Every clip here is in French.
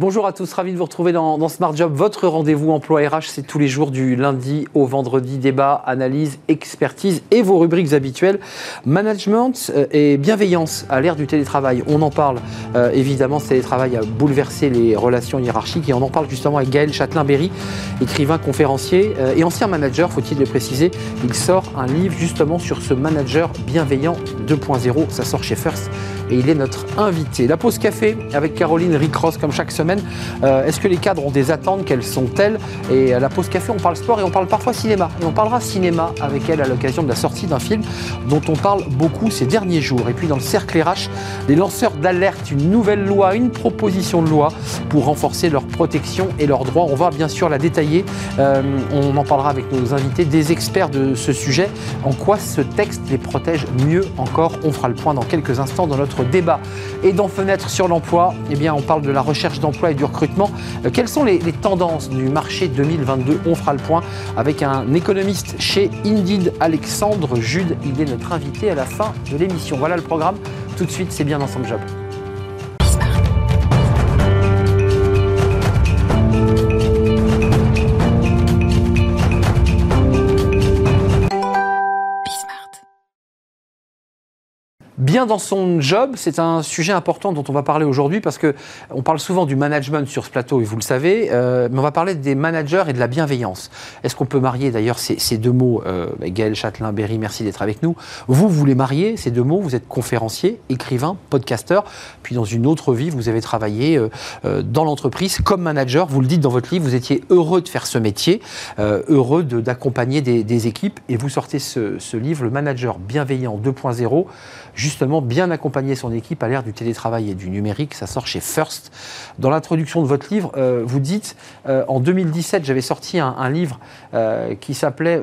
Bonjour à tous, ravi de vous retrouver dans, Smart Job. Votre rendez-vous emploi RH, c'est tous les jours du lundi au vendredi. Débat, analyse, expertise et vos rubriques habituelles. Management euh, et bienveillance à l'ère du télétravail. On en parle euh, évidemment, ce télétravail a bouleversé les relations hiérarchiques et on en parle justement avec Gaël Châtelain-Berry, écrivain, conférencier euh, et ancien manager, faut-il le préciser. Il sort un livre justement sur ce manager bienveillant 2.0. Ça sort chez First et il est notre invité. La pause café avec Caroline Ricross comme chaque semaine euh, est-ce que les cadres ont des attentes? Quelles sont-elles? Et à la pause café, on parle sport et on parle parfois cinéma. Et on parlera cinéma avec elle à l'occasion de la sortie d'un film dont on parle beaucoup ces derniers jours. Et puis dans le cercle RH, les lanceurs d'alerte, une nouvelle loi, une proposition de loi pour renforcer leur protection et leurs droits. On va bien sûr la détailler. Euh, on en parlera avec nos invités, des experts de ce sujet. En quoi ce texte les protège mieux encore? On fera le point dans quelques instants dans notre débat. Et dans Fenêtre sur l'emploi, eh bien, on parle de la recherche d'emploi et du recrutement. Euh, quelles sont les, tendances du marché 2022 On fera le point avec un économiste chez Indeed, Alexandre Jude. Il est notre invité à la fin de l'émission. Voilà le programme. Tout de suite, c'est bien son job. Bien dans son job, c'est un sujet important dont on va parler aujourd'hui parce que on parle souvent du management sur ce plateau et vous le savez, euh, mais on va parler des managers et de la bienveillance. Est-ce qu'on peut marier d'ailleurs ces, deux mots euh, Gaël Châtelain, Berry, merci d'être avec nous. Vous, vous les mariez, ces deux mots, vous êtes conférencier, écrivain, podcasteur, puis dans une autre vie, vous avez travaillé euh, dans l'entreprise comme manager, vous le dites dans votre livre, vous étiez heureux de faire ce métier, heureux d'accompagner des, équipes, et vous sortez ce, ce livre, Le manager bienveillant 2.0 justement bien accompagner son équipe à l'ère du télétravail et du numérique. Ça sort chez First. Dans l'introduction de votre livre, euh, vous dites, euh, en 2017, j'avais sorti un, livre euh, qui s'appelait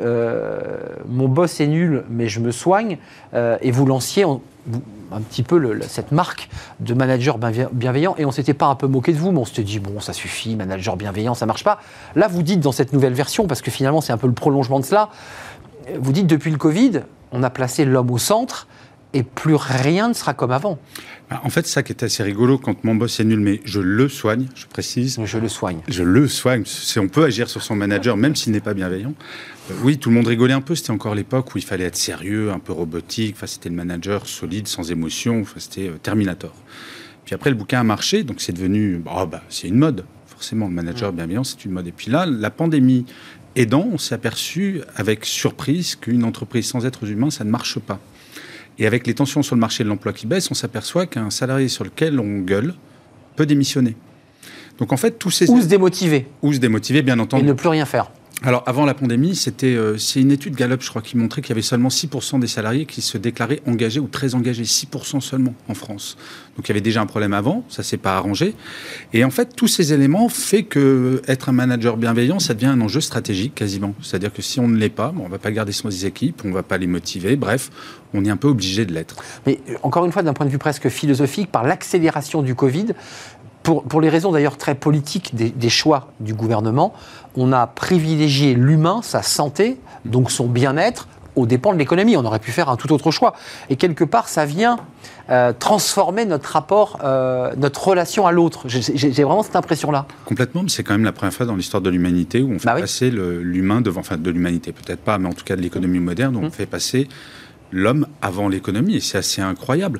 Mon boss est nul, mais je me soigne, et vous lanciez un petit peu cette marque de manager bienveillant et on s'était pas un peu moqué de vous, mais on s'était dit bon ça suffit, manager bienveillant ça marche pas. Là vous dites dans cette nouvelle version, parce que finalement c'est un peu le prolongement de cela, vous dites depuis le Covid, on a placé l'homme au centre et plus rien ne sera comme avant. Bah, en fait, ça qui est assez rigolo quand mon boss est nul, mais je le soigne, je précise. Je le soigne. Je le soigne. On peut agir sur son manager, même s'il n'est pas bienveillant. Euh, oui, tout le monde rigolait un peu. C'était encore l'époque où il fallait être sérieux, un peu robotique. Enfin, c'était le manager solide, sans émotion. Enfin, c'était euh, Terminator. Puis après, le bouquin a marché, donc c'est devenu. bah, bah c'est une mode. Forcément, le manager bienveillant, c'est une mode. Et puis là, la pandémie aidant, on s'est aperçu avec surprise qu'une entreprise sans êtres humains, ça ne marche pas. Et avec les tensions sur le marché de l'emploi qui baissent, on s'aperçoit qu'un salarié sur lequel on gueule peut démissionner. Donc en fait, tous ces... Ou se démotiver. Ou se démotiver, bien entendu. Et ne plus rien faire. Alors, avant la pandémie, c'était euh, c'est une étude Gallup, je crois, qui montrait qu'il y avait seulement 6% des salariés qui se déclaraient engagés ou très engagés. 6% seulement en France. Donc, il y avait déjà un problème avant, ça s'est pas arrangé. Et en fait, tous ces éléments fait que être un manager bienveillant, ça devient un enjeu stratégique quasiment. C'est-à-dire que si on ne l'est pas, bon, on va pas garder son équipes, on va pas les motiver. Bref, on est un peu obligé de l'être. Mais euh, encore une fois, d'un point de vue presque philosophique, par l'accélération du Covid, pour, les raisons d'ailleurs très politiques des, choix du gouvernement, on a privilégié l'humain, sa santé, donc son bien-être, au dépens de l'économie. On aurait pu faire un tout autre choix. Et quelque part, ça vient euh, transformer notre rapport, euh, notre relation à l'autre. J'ai vraiment cette impression-là. Complètement, mais c'est quand même la première fois dans l'histoire de l'humanité où on fait bah passer l'humain devant, enfin de l'humanité peut-être pas, mais en tout cas de l'économie moderne, où on mmh. fait passer l'homme avant l'économie. Et c'est assez incroyable.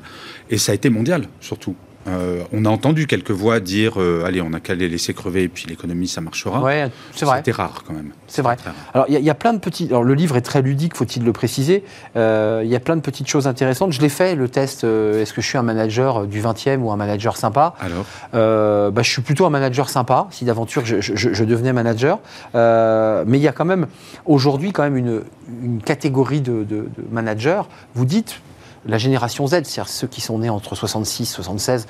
Et ça a été mondial, surtout. Euh, on a entendu quelques voix dire euh, allez, on n'a qu'à les laisser crever et puis l'économie, ça marchera. Ouais, c'est vrai. C'était rare quand même. C'est vrai. Alors, il y, a plein de petits. Alors, le livre est très ludique, faut-il le préciser. Euh, il y a plein de petites choses intéressantes. Je l'ai fait, le test est-ce que je suis un manager du 20e ou un manager sympa? Alors? Bah, Je suis plutôt un manager sympa, si d'aventure je, devenais manager. mais il y a quand même, aujourd'hui, quand même une, catégorie de, de managers. Vous dites la génération Z, c'est-à-dire ceux qui sont nés entre 66 et 76,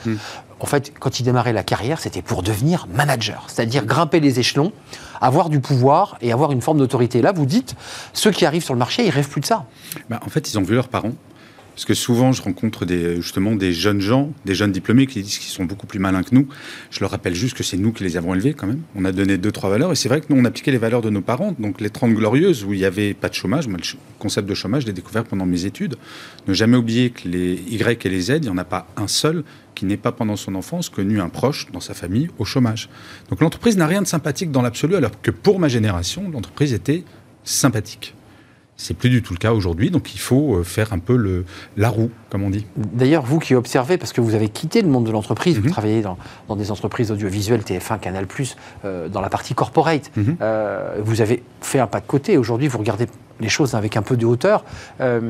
en fait, quand ils démarraient la carrière, c'était pour devenir manager, c'est-à-dire grimper les échelons, avoir du pouvoir et avoir une forme d'autorité. Là, vous dites, ceux qui arrivent sur le marché, ils rêvent plus de ça. Bah, en fait, ils ont vu leurs parents Parce que souvent, je rencontre des, justement des jeunes gens, des jeunes diplômés qui disent qu'ils sont beaucoup plus malins que nous. Je leur rappelle juste que c'est nous qui les avons élevés quand même. On a donné deux, trois valeurs. Et c'est vrai que nous, on appliquait les valeurs de nos parents. Donc les 30 glorieuses, où il n'y avait pas de chômage. Moi, le concept de chômage, je l'ai découvert pendant mes études. Ne jamais oublier que les Y et les Z, il n'y en a pas un seul qui n'est pas pendant son enfance connu un proche dans sa famille au chômage. Donc l'entreprise n'a rien de sympathique dans l'absolu, alors que pour ma génération, l'entreprise était sympathique. C'est plus du tout le cas aujourd'hui, donc il faut euh, faire un peu le, la roue, comme on dit. D'ailleurs, vous qui observez, parce que vous avez quitté le monde de l'entreprise, vous mhm. travaillez dans, dans, des entreprises audiovisuelles, TF1, Canal+, euh, dans la partie corporate, mhm. euh, vous avez fait un pas de côté. Aujourd'hui, vous regardez les choses avec un peu de hauteur. Euh,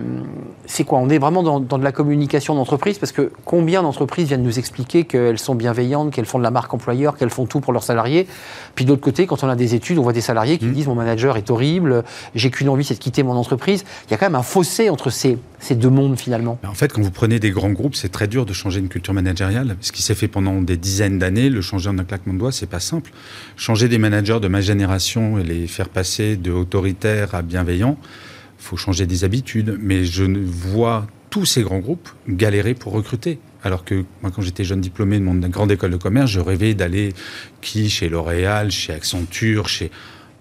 c'est quoi On est vraiment dans, de la communication d'entreprise parce que combien d'entreprises viennent nous expliquer qu'elles sont bienveillantes, qu'elles font de la marque employeur, qu'elles font tout pour leurs salariés. Puis d'autre côté, quand on a des études, on voit des salariés qui mmh. disent mon manager est horrible, j'ai qu'une envie, c'est de quitter mon entreprise. Il y a quand même un fossé entre ces, ces deux mondes finalement. En fait, quand vous prenez des grands groupes, c'est très dur de changer une culture managériale. Ce qui s'est fait pendant des dizaines d'années, le changer en un claquement de doigts, c'est pas simple. Changer des managers de ma génération et les faire passer de autoritaires à bienveillants, faut changer des habitudes. Mais je vois tous ces grands groupes galérer pour recruter. Alors que moi, quand j'étais jeune diplômé de mon grande école de commerce, je rêvais d'aller qui? Chez L'Oréal, chez Accenture, chez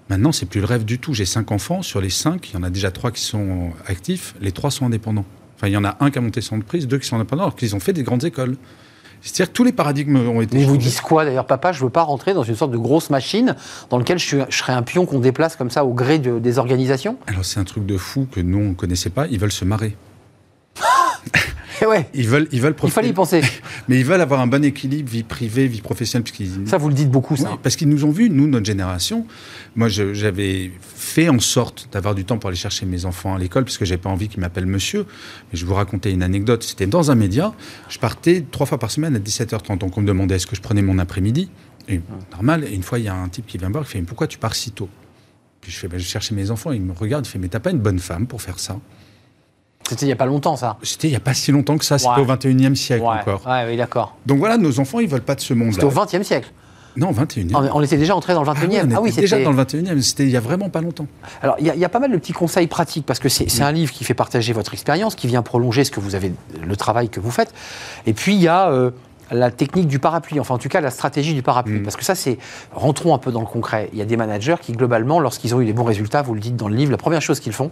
Maintenant, c'est plus le rêve du tout. J'ai cinq enfants. Sur les cinq, il y en a déjà trois qui sont actifs. Les trois sont indépendants. Enfin, il y en a un qui a monté son entreprise, deux qui sont indépendants, alors qu'ils ont fait des grandes écoles. C'est-à-dire que tous les paradigmes ont été. Mais vous disent quoi d'ailleurs, papa Je ne veux pas rentrer dans une sorte de grosse machine dans laquelle je, serais un pion qu'on déplace comme ça au gré des organisations? Alors c'est un truc de fou que nous on ne connaissait pas. Ils veulent se marrer. Eh ouais. Ils veulent, ils veulent Il fallait y penser. Mais ils veulent avoir un bon équilibre, vie privée, vie professionnelle. Ça, vous le dites beaucoup, ça. parce qu'ils nous ont vus, nous, notre génération. Moi, j'avais fait en sorte d'avoir du temps pour aller chercher mes enfants à l'école, parce que j'avais pas envie qu'ils m'appellent monsieur. Mais je vous raconter une anecdote. C'était dans un média. Je partais trois fois par semaine à 17h30. Donc, on me demandait est-ce que je prenais mon après-midi? Et, normal. Et une fois, il y a un type qui vient me voir, qui fait Pourquoi tu pars si tôt? Puis je fais bah, Je cherchais mes enfants. il me regarde, il fait Mais t'as pas une bonne femme pour faire ça? C'était il n'y a pas longtemps, ça C'était il n'y a pas si longtemps que ça, c'était au 21e siècle encore. Ouais, oui, d'accord. Donc voilà, nos enfants, ils ne veulent pas de ce monde-là. C'était au 20e siècle non, 21e. On, était déjà entré dans le 21e. Ah, oui, c'était déjà dans le 21e, c'était il n'y a vraiment pas longtemps. Alors, il y, a pas mal de petits conseils pratiques, parce que c'est un livre qui fait partager votre expérience, qui vient prolonger ce que vous avez, le travail que vous faites. Et puis, il y a euh, la technique du parapluie, enfin en tout cas la stratégie du parapluie. Mm. Parce que ça, c'est. Rentrons un peu dans le concret. Il y a des managers qui, globalement, lorsqu'ils ont eu des bons résultats, vous le dites dans le livre, la première chose qu'ils font,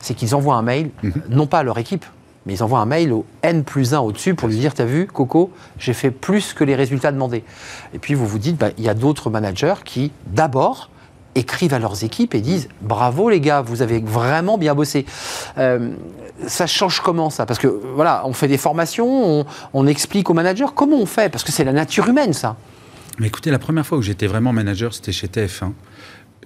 c'est qu'ils envoient un mail, mm-hmm. non pas à leur équipe, mais ils envoient un mail au N plus 1 au-dessus pour lui dire T'as vu, Coco, j'ai fait plus que les résultats demandés. Et puis vous vous dites bah, Il y a d'autres managers qui, d'abord, écrivent à leurs équipes et disent Bravo les gars, vous avez vraiment bien bossé. Euh, ça change comment ça? Parce que voilà, on fait des formations, on, explique aux managers comment on fait, parce que c'est la nature humaine ça. Mais écoutez, la première fois où j'étais vraiment manager, c'était chez TF1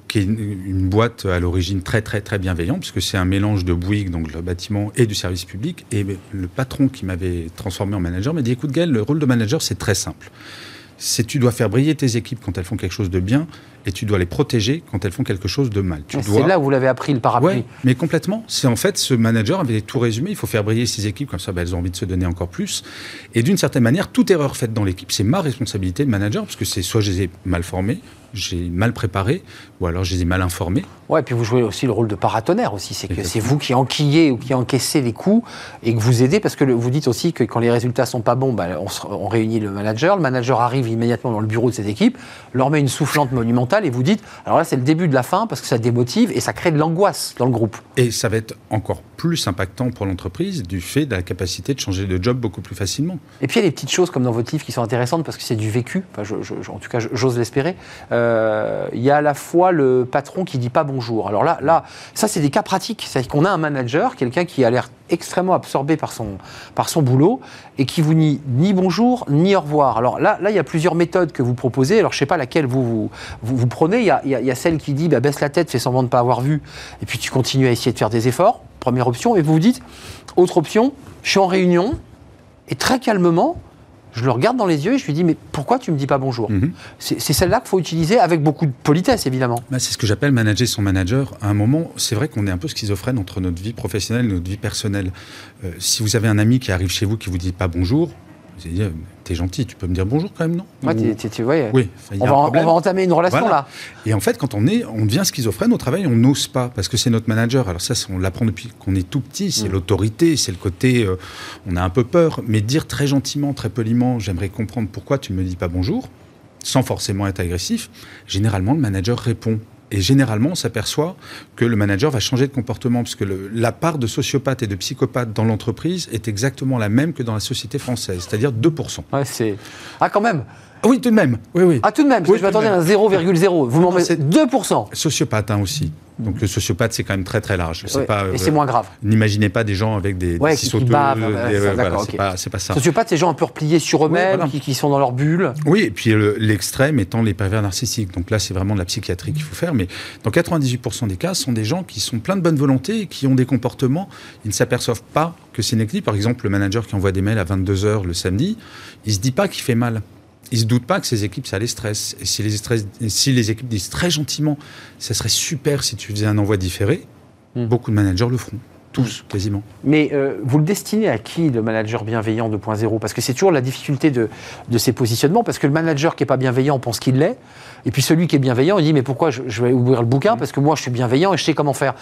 qui est une, boîte à l'origine très très très bienveillante, puisque c'est un mélange de Bouygues, donc le bâtiment, et du service public. Et le patron qui m'avait transformé en manager m'a dit, écoute Gaël, le rôle de manager, c'est très simple. C'est tu dois faire briller tes équipes quand elles font quelque chose de bien, et tu dois les protéger quand elles font quelque chose de mal. C'est là où vous l'avez appris le parapluie. Ouais, mais complètement. C'est en fait ce manager avait tout résumé. Il faut faire briller ses équipes comme ça, ben, elles ont envie de se donner encore plus. Et d'une certaine manière, toute erreur faite dans l'équipe, c'est ma responsabilité de manager parce que c'est soit je les ai mal formés, j'ai mal préparé, ou alors je les ai mal informés. Ouais, et puis vous jouez aussi le rôle de paratonnerre aussi, c'est que c'est vous qui enquillez ou qui encaissez les coups et que vous aidez, parce que vous dites aussi que quand les résultats sont pas bons, bah, on, réunit le manager, le manager arrive immédiatement dans le bureau de cette équipe, leur met une soufflante monumentale et vous dites, alors là c'est le début de la fin parce que ça démotive et ça crée de l'angoisse dans le groupe. Et ça va être encore plus impactant pour l'entreprise du fait de la capacité de changer de job beaucoup plus facilement. Et puis il y a des petites choses comme dans votre livre qui sont intéressantes parce que c'est du vécu, en tout cas j'ose l'espérer. Euh, il y a à la fois le patron qui dit pas bonjour. Alors là, là ça c'est des cas pratiques. C'est-à-dire qu'on a un manager, quelqu'un qui a l'air extrêmement absorbé par son, par son boulot et qui vous nie ni bonjour ni au revoir. Alors là, là, il y a plusieurs méthodes que vous proposez. Alors je ne sais pas laquelle vous, vous, vous, prenez. Il y, a, il y, a, celle qui dit bah, baisse la tête, fais semblant de ne pas avoir vu et puis tu continues à essayer de faire des efforts. Première option. Et vous vous dites autre option, je suis en réunion et très calmement, je le regarde dans les yeux et je lui dis mais pourquoi tu me dis pas bonjour? Mhm. C'est celle-là qu'il faut utiliser avec beaucoup de politesse évidemment. Bah, c'est ce que j'appelle manager son manager. À un moment, c'est vrai qu'on est un peu schizophrène entre notre vie professionnelle et notre vie personnelle. Euh, si vous avez un ami qui arrive chez vous qui vous dit pas bonjour, T'es gentil, tu peux me dire bonjour quand même, non ouais, ouais. Oui. On va, on, va, entamer une relation là. Et en fait, quand on est, on devient schizophrène au travail, on n'ose pas parce que c'est notre manager. Alors ça, on l'apprend depuis qu'on est tout petit. C'est mm. l'autorité, c'est le côté, euh, on a un peu peur, mais dire très gentiment, très poliment, j'aimerais comprendre pourquoi tu me dis pas bonjour, sans forcément être agressif. Généralement, le manager répond et généralement, on s'aperçoit que le manager va changer de comportement, puisque le, la part de sociopathes et de psychopathes dans l'entreprise est exactement la même que dans la société française, c'est-à-dire 2%. Ouais, c'est... Ah, quand même Oui, tout de même. Oui, oui. Ah, tout de même, parce que je m'attendais à 0,0. Vous m'en mettez 2%. Sociopathe hein, aussi. Donc le sociopathe, c'est quand même très très large. pas, et c'est moins grave. N'imaginez pas des gens avec des, ouais, qui, bavent, c'est pas, pas, ça. Sociopathe, c'est des gens un peu repliés sur eux-mêmes, qui, qui, sont dans leur bulle. Oui, et puis l'extrême étant les pervers narcissiques. Donc là, c'est vraiment de la psychiatrie qu'il faut faire. Mais dans 98% des cas, ce sont des gens qui sont pleins de bonne volonté et qui ont des comportements. Ils ne s'aperçoivent pas que c'est une Par exemple, le manager qui envoie des mails à 22h le samedi, il se dit pas qu'il fait mal il ne se doute pas que ces équipes, ça les stresse. Et si les, si les équipes disent très gentiment, ça serait super si tu faisais un envoi différé, hmm. beaucoup de managers le feront. Tous, hmm. quasiment. Mais euh, vous le destinez à qui, le manager bienveillant 2.0 Parce que c'est toujours la difficulté de, de, ces positionnements, parce que le manager qui n'est pas bienveillant pense qu'il l'est, et puis celui qui est bienveillant, il dit, mais pourquoi je, vais ouvrir le bouquin? Hmm. Parce que moi, je suis bienveillant et je sais comment faire.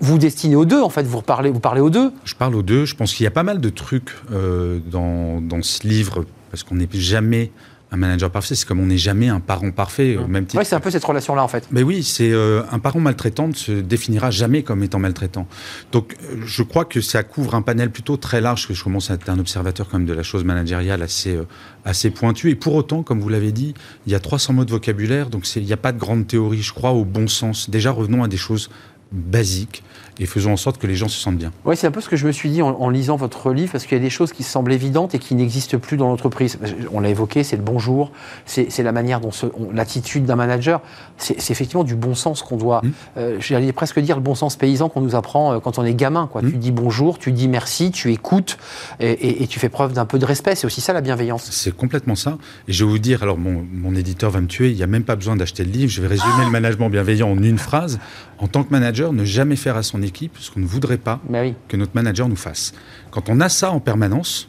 Vous destinez aux deux, en fait, vous, parlez, vous parlez aux deux Je parle aux deux. Je pense qu'il y a pas mal de trucs euh, dans, dans ce livre, parce qu'on n'est jamais un manager parfait, c'est comme on n'est jamais un parent parfait. Au même Oui, c'est un peu cette relation-là, en fait. Mais oui, c'est euh, un parent maltraitant ne se définira jamais comme étant maltraitant. Donc, euh, je crois que ça couvre un panel plutôt très large, que je commence à être un observateur quand même de la chose managériale assez, euh, assez pointu. Et pour autant, comme vous l'avez dit, il y a 300 mots de vocabulaire, donc il n'y a pas de grande théorie, je crois, au bon sens. Déjà, revenons à des choses basiques et faisons en sorte que les gens se sentent bien. Oui, c'est un peu ce que je me suis dit en, lisant votre livre, parce qu'il y a des choses qui semblent évidentes et qui n'existent plus dans l'entreprise. On l'a évoqué, c'est le bonjour, c'est la manière dont l'attitude d'un manager, c'est effectivement du bon sens qu'on doit, mmh. euh, j'allais presque dire le bon sens paysan qu'on nous apprend euh, quand on est gamin. Quoi. Mmh. Tu dis bonjour, tu dis merci, tu écoutes et, tu fais preuve d'un peu de respect. C'est aussi ça la bienveillance. C'est complètement ça. Et je vais vous dire, alors mon, mon éditeur va me tuer, il n'y a même pas besoin d'acheter le livre, je vais résumer ah le management bienveillant en une phrase. En tant que manager, ne jamais faire à son équipe ce qu'on ne voudrait pas bah que notre manager nous fasse. Quand on a ça en permanence,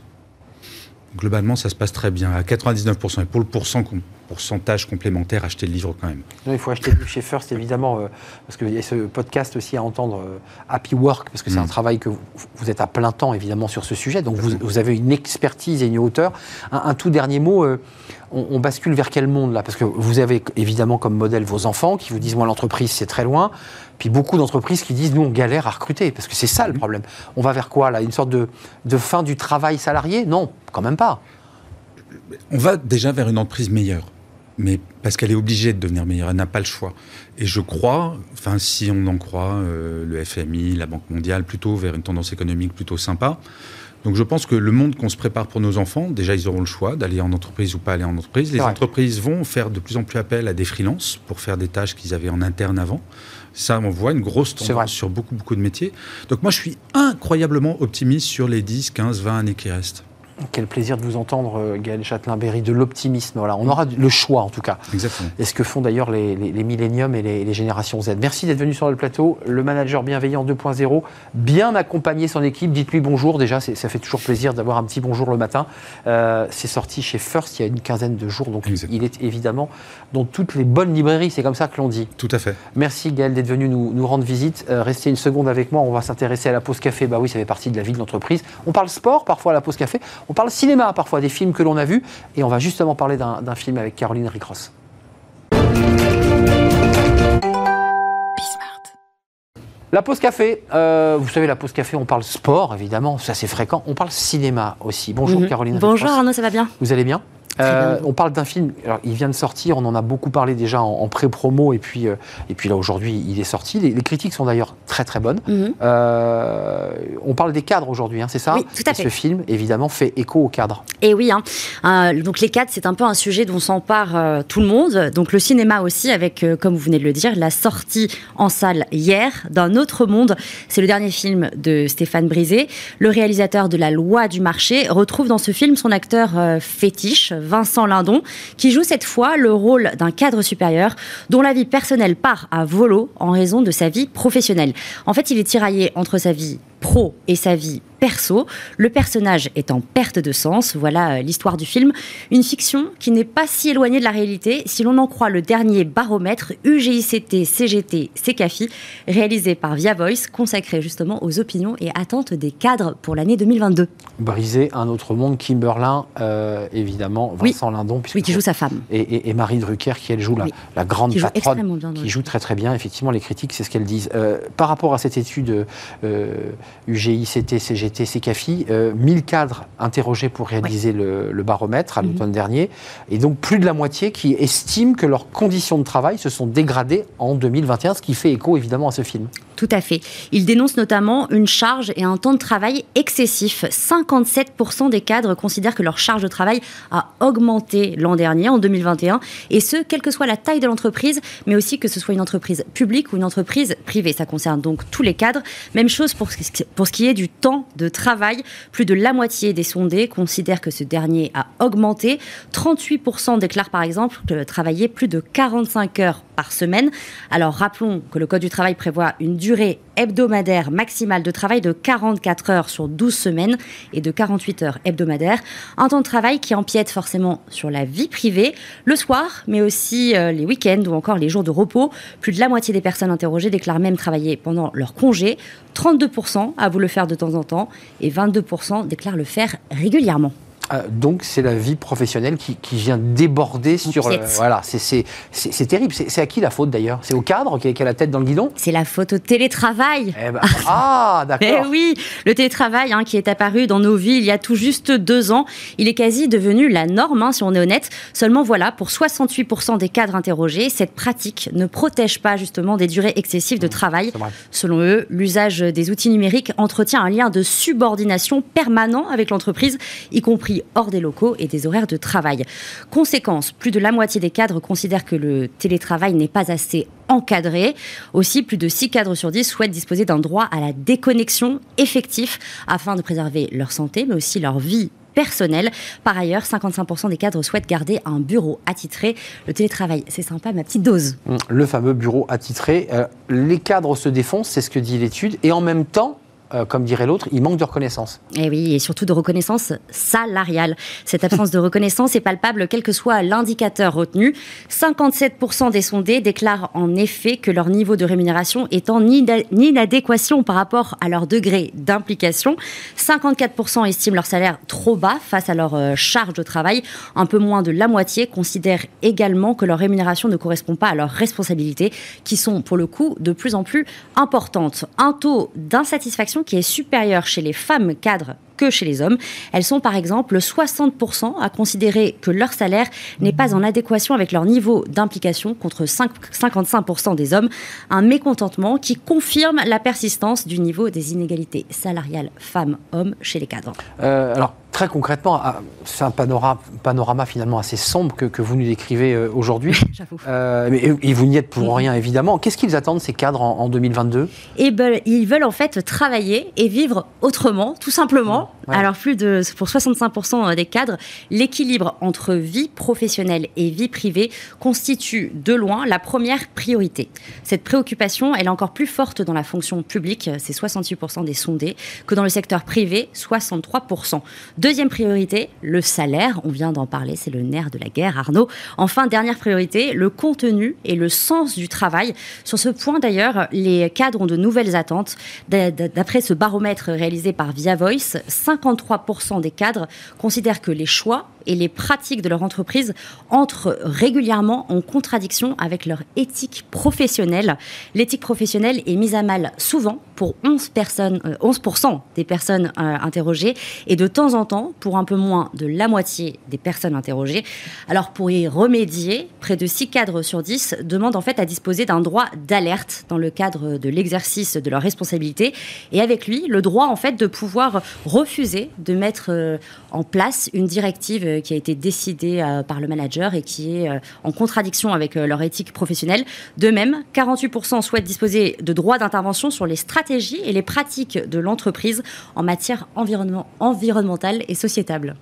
globalement, ça se passe très bien, à 99%. Et pour le pourcentage complémentaire, acheter le livre quand même. il faut acheter le livre chez First, évidemment, euh, parce qu'il y a ce podcast aussi à entendre, euh, Happy Work, parce que c'est un mm. travail que vous, êtes à plein temps, évidemment, sur ce sujet. Donc, vous, avez une expertise et une hauteur. Un, tout dernier mot. Euh, on, bascule vers quel monde là? Parce que vous avez évidemment comme modèle vos enfants qui vous disent moi l'entreprise c'est très loin, puis beaucoup d'entreprises qui disent nous on galère à recruter parce que c'est ça le problème. On va vers quoi là? Une sorte de, de fin du travail salarié? Non, quand même pas. On va déjà vers une entreprise meilleure mais parce qu'elle est obligée de devenir meilleure, elle n'a pas le choix. Et je crois, enfin si on en croit euh, le FMI, la Banque mondiale, plutôt vers une tendance économique plutôt sympa. Donc je pense que le monde qu'on se prépare pour nos enfants, déjà ils auront le choix d'aller en entreprise ou pas aller en entreprise. Les entreprises vont faire de plus en plus appel à des freelances pour faire des tâches qu'ils avaient en interne avant. Ça, on voit une grosse tendance sur beaucoup, beaucoup de métiers. Donc moi, je suis incroyablement optimiste sur les 10, 15, 20 années qui restent. Quel plaisir de vous entendre, euh, Gaël Châtelain-Berry, de l'optimisme. Voilà, on aura le choix en tout cas. Exactement. Et ce que font d'ailleurs les, les, milléniums et les, générations Z. Merci d'être venu sur le plateau. Le manager bienveillant 2.0, bien accompagner son équipe. Dites-lui bonjour. Déjà, ça fait toujours plaisir d'avoir un petit bonjour le matin. Euh, c'est sorti chez First il y a une quinzaine de jours, donc il est évidemment dans toutes les bonnes librairies. C'est comme ça que l'on dit. Tout à fait. Merci Gaël d'être venu nous, nous, rendre visite. Euh, restez une seconde avec moi. On va s'intéresser à la pause café. Bah oui, ça fait partie de la vie de l'entreprise. On parle sport parfois à la pause café. On parle cinéma parfois, des films que l'on a vus. Et on va justement parler d'un film avec Caroline Ricross. La pause café, euh, vous savez, la pause café, on parle sport, évidemment, ça c'est fréquent. On parle cinéma aussi. Bonjour mhm. Caroline. Bonjour Arnaud, ça va bien? Vous allez bien? Euh, on parle d'un film, alors, il vient de sortir, on en a beaucoup parlé déjà en, pré-promo, et puis, euh, et puis là aujourd'hui il est sorti. Les, critiques sont d'ailleurs très très bonnes. Mhm. Euh, on parle des cadres aujourd'hui, hein, c'est ça Oui, tout à fait. Ce film, évidemment, fait écho aux cadres. Et oui, hein. donc les cadres, c'est un peu un sujet dont s'empare tout le monde. Donc le cinéma aussi, avec, comme vous venez de le dire, la sortie en salle hier d'un autre monde. C'est le dernier film de Stéphane Brisé. Le réalisateur de La Loi du marché retrouve dans ce film son acteur fétiche, Vincent Lindon, qui joue cette fois le rôle d'un cadre supérieur dont la vie personnelle part à volo en raison de sa vie professionnelle. En fait, il est tiraillé entre sa vie pro et sa vie perso. Le personnage est en perte de sens. Voilà l'histoire du film. Une fiction qui n'est pas si éloignée de la réalité si l'on en croit le dernier baromètre UGICT CGT CCAFI réalisé par Via Voice, consacré justement aux opinions et attentes des cadres pour l'année 2022. Briser un autre monde, Kimberlin, euh, évidemment, Vincent Lindon. Oui, qui joue sa femme. Et, Marie Drucker, qui elle joue la, grande patronne, qui joue très très bien. Effectivement, les critiques, c'est ce qu'elles disent. Euh, par rapport à cette étude euh, UGI, CT, CGT, CCAFI, 1000 cadres interrogés pour réaliser le, baromètre à mhm. l'automne dernier, et donc plus de la moitié qui estiment que leurs conditions de travail se sont dégradées en 2021, ce qui fait écho évidemment à ce film. Tout à fait. Il dénonce notamment une charge et un temps de travail excessif. 57% des cadres considèrent que leur charge de travail a augmenté l'an dernier, en 2021, et ce, quelle que soit la taille de l'entreprise, mais aussi que ce soit une entreprise publique ou une entreprise privée. Ça concerne donc tous les cadres. Même chose pour ce qui est du temps de travail. Plus de la moitié des sondés considèrent que ce dernier a augmenté. 38% déclarent par exemple travailler plus de 45 heures par semaine. Alors rappelons que le Code du travail prévoit une durée hebdomadaire maximale de travail de 44 heures sur 12 semaines et de 48 heures hebdomadaires. Un temps de travail qui empiète forcément sur la vie privée, le soir, mais aussi euh, les week-ends ou encore les jours de repos. Plus de la moitié des personnes interrogées déclarent même travailler pendant leur congé. 32% avouent le faire de temps en temps et 22% déclarent le faire régulièrement. Euh, donc c'est la vie professionnelle qui, vient déborder sur... Euh, voilà, c'est terrible. C'est à qui la faute d'ailleurs? C'est au cadre qui, a la tête dans le guidon? C'est la faute au télétravail. Eh ben, ah, d'accord. Eh oui, le télétravail hein, qui est apparu dans nos vies il y a tout juste deux ans, il est quasi devenu la norme, hein, si on est honnête. Seulement voilà, pour 68% des cadres interrogés, cette pratique ne protège pas justement des durées excessives de mmh, travail. Selon eux, l'usage des outils numériques entretient un lien de subordination permanent avec l'entreprise, y compris hors des locaux et des horaires de travail. Conséquence, plus de la moitié des cadres considèrent que le télétravail n'est pas assez encadré. Aussi, plus de 6 cadres sur 10 souhaitent disposer d'un droit à la déconnexion effectif afin de préserver leur santé, mais aussi leur vie personnelle. Par ailleurs, 55% des cadres souhaitent garder un bureau attitré. Le télétravail, c'est sympa, ma petite dose. Le fameux bureau attitré. Euh, les cadres se défoncent, c'est ce que dit l'étude, et en même temps, euh, comme dirait l'autre, il manque de reconnaissance. Et eh oui, et surtout de reconnaissance salariale. Cette absence de reconnaissance est palpable quel que soit l'indicateur retenu. 57% des sondés déclarent en effet que leur niveau de rémunération est en inadéquation par rapport à leur degré d'implication. 54% estiment leur salaire trop bas face à leur euh, charge de travail. Un peu moins de la moitié considèrent également que leur rémunération ne correspond pas à leurs responsabilités, qui sont pour le coup de plus en plus importantes. Un taux d'insatisfaction qui est supérieure chez les femmes cadres que chez les hommes. Elles sont par exemple 60% à considérer que leur salaire n'est pas en adéquation avec leur niveau d'implication contre 55% des hommes. Un mécontentement qui confirme la persistance du niveau des inégalités salariales femmes-hommes chez les cadres. Euh, très concrètement, ah, c'est un panorama, panorama, finalement assez sombre que, vous nous décrivez euh, aujourd'hui. Euh, et vous n'y êtes pour rien, évidemment. Qu'est-ce qu'ils attendent, ces cadres, en, 2022 et ben, Ils veulent en fait travailler et vivre autrement, tout simplement. Alors, plus de, pour 65% des cadres, l'équilibre entre vie professionnelle et vie privée constitue de loin la première priorité. Cette préoccupation, elle est encore plus forte dans la fonction publique, c'est 68% des sondés, que dans le secteur privé, 63%. Deuxième priorité, le salaire. On vient d'en parler, c'est le nerf de la guerre, Arnaud. Enfin, dernière priorité, le contenu et le sens du travail. Sur ce point, d'ailleurs, les cadres ont de nouvelles attentes. D'après ce baromètre réalisé par Via Voice, 53% des cadres considèrent que les choix et les pratiques de leur entreprise entrent régulièrement en contradiction avec leur éthique professionnelle. L'éthique professionnelle est mise à mal souvent pour 11%, personnes, 11 euh, des personnes euh, interrogées et de temps en temps pour un peu moins de la moitié des personnes interrogées. Alors pour y remédier, près de 6 cadres sur 10 demandent en fait à disposer d'un droit d'alerte dans le cadre de l'exercice de leur responsabilité et avec lui le droit en fait de pouvoir refuser de mettre euh, en place une directive qui a été décidée euh, par le manager et qui est euh, en contradiction avec leur éthique professionnelle. De même, 48% souhaitent disposer de droits d'intervention sur les stratégies et les pratiques de l'entreprise en matière environnementale et.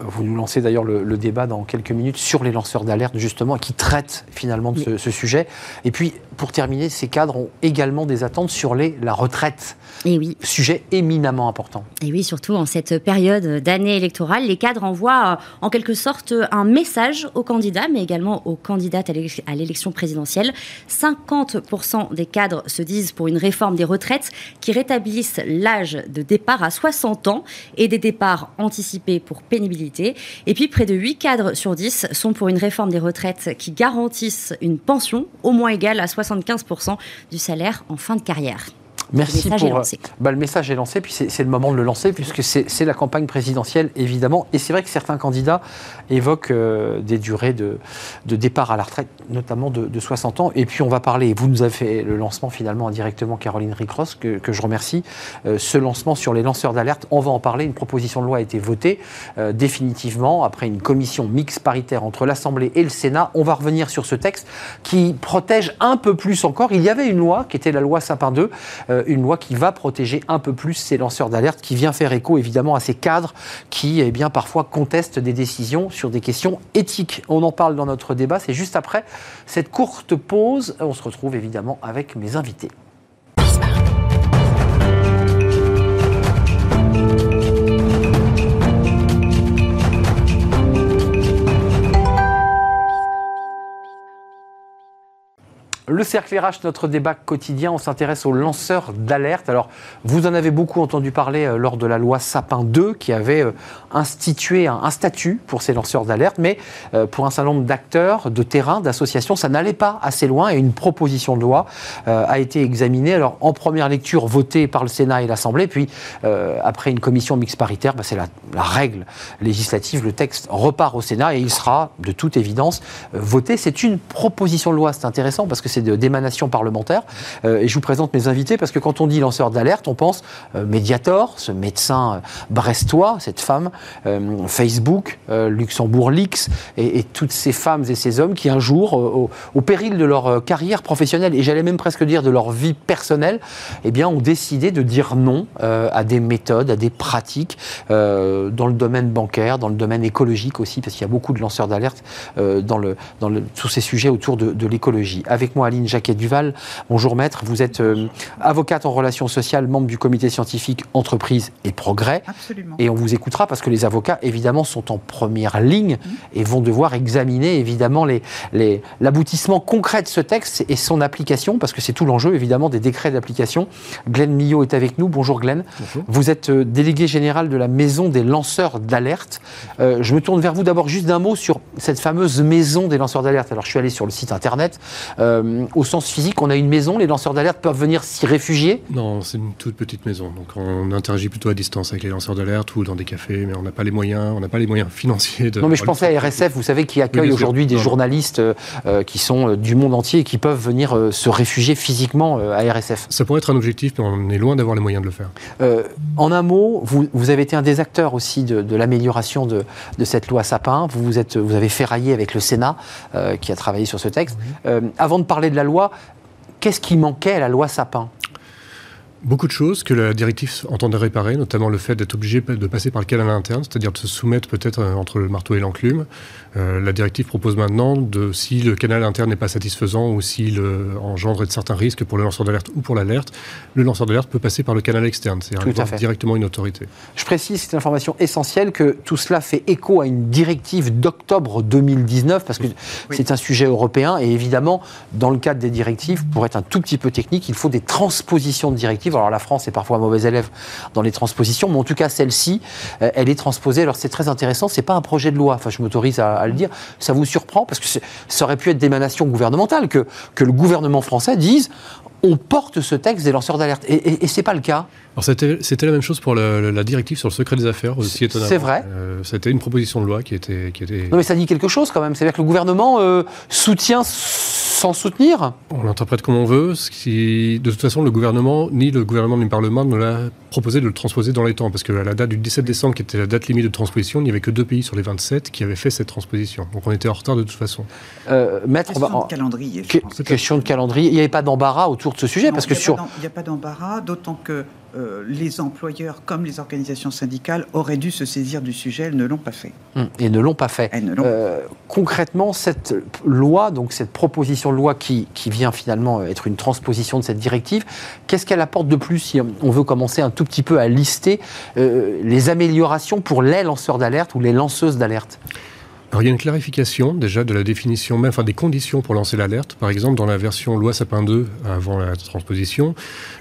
Vous nous lancez d'ailleurs le, débat dans quelques minutes sur les lanceurs d'alerte, justement, qui traitent finalement de ce, sujet. Et puis, pour terminer, ces cadres ont également des attentes sur les, la retraite. Et oui. Sujet éminemment important. Et oui, surtout en cette période d'année électorale, les cadres envoient en quelque sorte un message aux candidats, mais également aux candidates à l'élection présidentielle. 50% des cadres se disent pour une réforme des retraites qui rétablissent l'âge de départ à 60 ans et des départs anticipés pour pénibilité. Et puis près de 8 cadres sur 10 sont pour une réforme des retraites qui garantissent une pension au moins égale à 75% du salaire en fin de carrière. Merci le pour. Bah, le message est lancé, puis c'est le moment de le lancer, puisque c'est la campagne présidentielle, évidemment. Et c'est vrai que certains candidats évoquent euh, des durées de, de, départ à la retraite, notamment de, 60 ans. Et puis on va parler, vous nous avez fait le lancement finalement indirectement, Caroline Ricross, que, que je remercie. Euh, ce lancement sur les lanceurs d'alerte, on va en parler. Une proposition de loi a été votée euh, définitivement après une commission mixte paritaire entre l'Assemblée et le Sénat. On va revenir sur ce texte qui protège un peu plus encore. Il y avait une loi qui était la loi Sapin 2 euh, une loi qui va protéger un peu plus ces lanceurs d'alerte, qui vient faire écho évidemment à ces cadres qui eh bien, parfois contestent des décisions sur des questions éthiques. On en parle dans notre débat, c'est juste après cette courte pause. On se retrouve évidemment avec mes invités. Le cercle RH, notre débat quotidien, on s'intéresse aux lanceurs d'alerte. Alors, vous en avez beaucoup entendu parler euh, lors de la loi Sapin 2 qui avait euh, institué un, statut pour ces lanceurs d'alerte, mais euh, pour un certain nombre d'acteurs, de terrain, d'associations, ça n'allait pas assez loin et une proposition de loi a été examinée. Alors, en première lecture, votée par le Sénat et l'Assemblée, puis après une commission mixte paritaire, bah, c'est la, la, règle législative, le texte repart au Sénat et il sera, de toute évidence, voté. C'est une proposition de loi, c'est intéressant parce que c'est d'émanation parlementaire. Euh, et je vous présente mes invités parce que quand on dit lanceur d'alerte, on pense euh, Mediator, ce médecin euh, brestois, cette femme, Facebook, Luxembourg Leaks, et, toutes ces femmes et ces hommes qui un jour, au, péril de leur carrière professionnelle, et j'allais même presque dire de leur vie personnelle, eh bien, ont décidé de dire non à des méthodes, à des pratiques dans le domaine bancaire, dans le domaine écologique aussi, parce qu'il y a beaucoup de lanceurs d'alerte dans, le, dans ces sujets autour de, de l'écologie. Avec moi, Aline Jacquet-Duval. Bonjour maître, vous êtes euh, avocate en relations sociales, membre du comité scientifique Entreprise et Progrès. Absolument. Et on vous écoutera parce que les avocats, évidemment, sont en première ligne mmh. et vont devoir examiner, évidemment, l'aboutissement les, concret de ce texte et son application, parce que c'est tout l'enjeu, évidemment, des décrets d'application. Glenn Millot est avec nous. Bonjour Glenn. Bonjour. Vous êtes euh, délégué général de la Maison des lanceurs d'alerte. Euh, je me tourne vers vous d'abord juste d'un mot sur cette fameuse Maison des lanceurs d'alerte. Alors, je suis allé sur le site internet. Euh, au sens physique, on a une maison, les lanceurs d'alerte peuvent venir s'y réfugier Non, c'est une toute petite maison. Donc on interagit plutôt à distance avec les lanceurs d'alerte ou dans des cafés, mais on n'a pas les moyens, on n'a pas les moyens financiers de. Non, mais je pensais à RSF, vous savez, qui accueille aujourd'hui des journalistes euh, qui sont euh, du monde entier et qui peuvent venir se réfugier physiquement à RSF. Ça pourrait être un objectif, mais on est loin d'avoir les moyens de le faire. en un mot, vous, vous, avez été un des acteurs aussi de, l'amélioration de, de, cette loi Sapin. Vous, vous, êtes, vous avez ferraillé avec le Sénat qui a travaillé sur ce texte. avant de parler de la loi, qu'est-ce qui manquait à la loi Sapin? Beaucoup de choses que la directive entendait réparer, notamment le fait d'être obligé de passer par le canal interne, c'est-à-dire de se soumettre peut-être euh, entre le marteau et l'enclume. Euh, la directive propose maintenant, de, si le canal interne n'est pas satisfaisant ou s'il engendre certains risques pour le lanceur d'alerte ou pour l'alerte, le lanceur d'alerte peut passer par le canal externe, c'est-à-dire directement une autorité. Je précise, c'est une information essentielle, que tout cela fait écho à une directive d'octobre 2019, parce que c'est un sujet européen, et évidemment, dans le cadre des directives, pour être un tout petit peu technique, il faut des transpositions de directives alors la France est parfois un mauvais élève dans les transpositions, mais en tout cas celle-ci, euh, elle est transposée. Alors c'est très intéressant, c'est pas un projet de loi, enfin je m'autorise à, le dire. Ça vous surprend parce que ça aurait pu être d'émanation gouvernementale, que, que le gouvernement français dise on porte ce texte des lanceurs d'alerte. Et, et, ce n'est pas le cas. C'était la même chose pour la, directive sur le secret des affaires, aussi étonnamment. C'est vrai. Euh, c'était une proposition de loi qui était, qui était... Non mais ça dit quelque chose quand même. C'est-à-dire que le gouvernement euh, soutient sans soutenir On l'interprète comme on veut. de toute façon, le gouvernement, ni le gouvernement ni le Parlement ne l'a proposé de le transposer dans les temps. Parce que à la date du 17 décembre, qui était la date limite de transposition, il n'y avait que deux pays sur les 27 qui avaient fait cette transposition. Donc on était en retard de toute façon. Euh, maître, question de calendrier. question de calendrier. Il n'y avait pas d'embarras autour de ce sujet parce que sur. Il n'y a pas d'embarras, d'autant que euh, les employeurs comme les organisations syndicales auraient dû se saisir du sujet, elles ne l'ont pas fait. Hum, et ne l'ont pas fait. Euh, concrètement, cette loi, donc cette proposition de loi qui, qui, vient finalement être une transposition de cette directive, qu'est-ce qu'elle apporte de plus si on veut commencer un tout petit peu à lister les améliorations pour les lanceurs d'alerte ou les lanceuses d'alerte? Il y a une clarification déjà de la définition, même enfin des conditions pour lancer l'alerte. Par exemple, dans la version loi Sapin 2 avant la transposition,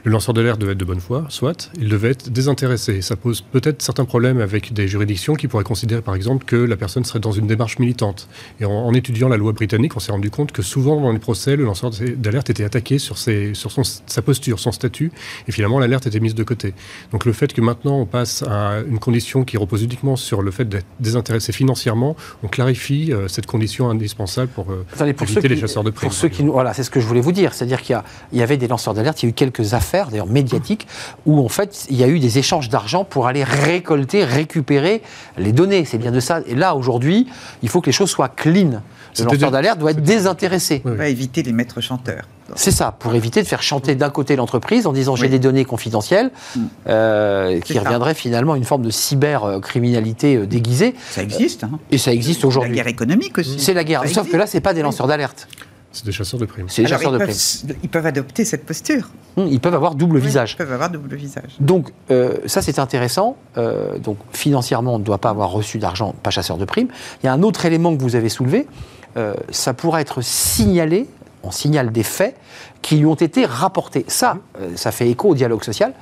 le lanceur d'alerte devait être de bonne foi, soit il devait être désintéressé. Ça pose peut-être certains problèmes avec des juridictions qui pourraient considérer par exemple que la personne serait dans une démarche militante. Et en, étudiant la loi britannique, on s'est rendu compte que souvent dans les procès, le lanceur d'alerte était attaqué sur, ses, sur son, sa posture, son statut, et finalement l'alerte était mise de côté. Donc le fait que maintenant on passe à une condition qui repose uniquement sur le fait d'être désintéressé financièrement, on clarifie euh, cette condition indispensable pour, euh, éviter les chasseurs de primes. Pour ceux qui, voilà, c'est ce que je voulais vous dire. C'est-à-dire qu'il y, y, avait des lanceurs d'alerte, il y a eu quelques affaires, d'ailleurs médiatiques, où en fait il y a eu des échanges d'argent pour aller récolter, récupérer les données. C'est bien de ça. Et là, aujourd'hui, il faut que les choses soient clean. Le lanceur d'alerte doit être désintéressé. On va éviter les maîtres chanteurs. C'est ça, pour éviter de faire chanter d'un côté l'entreprise en disant j'ai des données confidentielles, mm. euh, qui reviendrait finalement à une forme de cybercriminalité euh, déguisée. Ça existe. Hein. Et ça existe aujourd'hui. C'est la guerre économique aussi. C'est la guerre. Sauf que là, c'est pas des lanceurs d'alerte. C'est des chasseurs de primes. C'est des chasseurs de primes. Ils peuvent adopter cette posture. Hum, ils peuvent avoir double visage. Ils peuvent avoir double visage. Donc, euh, ça, c'est intéressant. donc, financièrement, on ne doit pas avoir reçu d'argent, pas chasseur de primes. Il y a un autre élément que vous avez soulevé. Ça pourra être signalé on signale des faits qui lui ont été rapportés. Ça, euh, ça fait écho au dialogue social,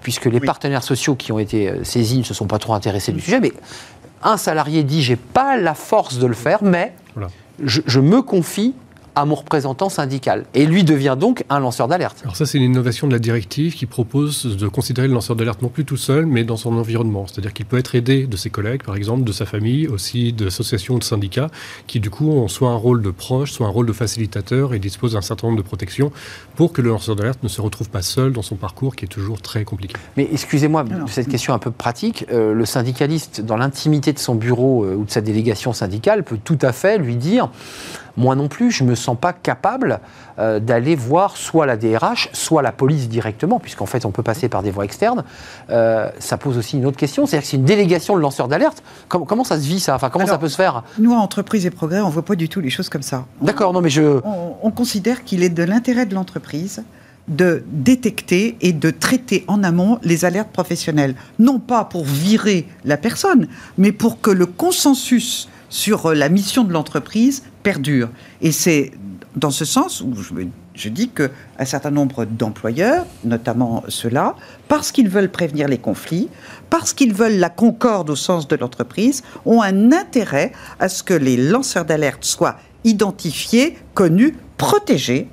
puisque les partenaires sociaux qui ont été euh, saisis ne se sont pas trop intéressés du sujet, mais un salarié dit j'ai pas la force de le faire, mais je, me confie à mon représentant syndical. Et lui devient donc un lanceur d'alerte. Alors ça, c'est une innovation de la directive qui propose de considérer le lanceur d'alerte non plus tout seul, mais dans son environnement. C'est-à-dire qu'il peut être aidé de ses collègues, par exemple, de sa famille, aussi d'associations, de syndicats, qui du coup ont soit un rôle de proche, soit un rôle de facilitateur et disposent d'un certain nombre de protections pour que le lanceur d'alerte ne se retrouve pas seul dans son parcours qui est toujours très compliqué. Mais excusez-moi de cette question un peu pratique. Euh, le syndicaliste, dans l'intimité de son bureau euh, ou de sa délégation syndicale, peut tout à fait lui dire moi non plus, je ne me sens pas capable euh, d'aller voir soit la DRH, soit la police directement, puisqu'en fait, on peut passer par des voies externes. Euh, ça pose aussi une autre question, c'est-à-dire que c'est une délégation de lanceurs d'alerte. Comment, comment, ça se vit, ça? Enfin, comment ça peut se faire? Nous, à Entreprise et Progrès, on ne voit pas du tout les choses comme ça. D'accord, non, mais je... On, considère qu'il est de l'intérêt de l'entreprise de détecter et de traiter en amont les alertes professionnelles. Non pas pour virer la personne, mais pour que le consensus sur la mission de l'entreprise perdure. Et c'est dans ce sens où je, dis qu'un certain nombre d'employeurs, notamment ceux-là, parce qu'ils veulent prévenir les conflits, parce qu'ils veulent la concorde au sens de l'entreprise, ont un intérêt à ce que les lanceurs d'alerte soient identifiés, connus, protégés,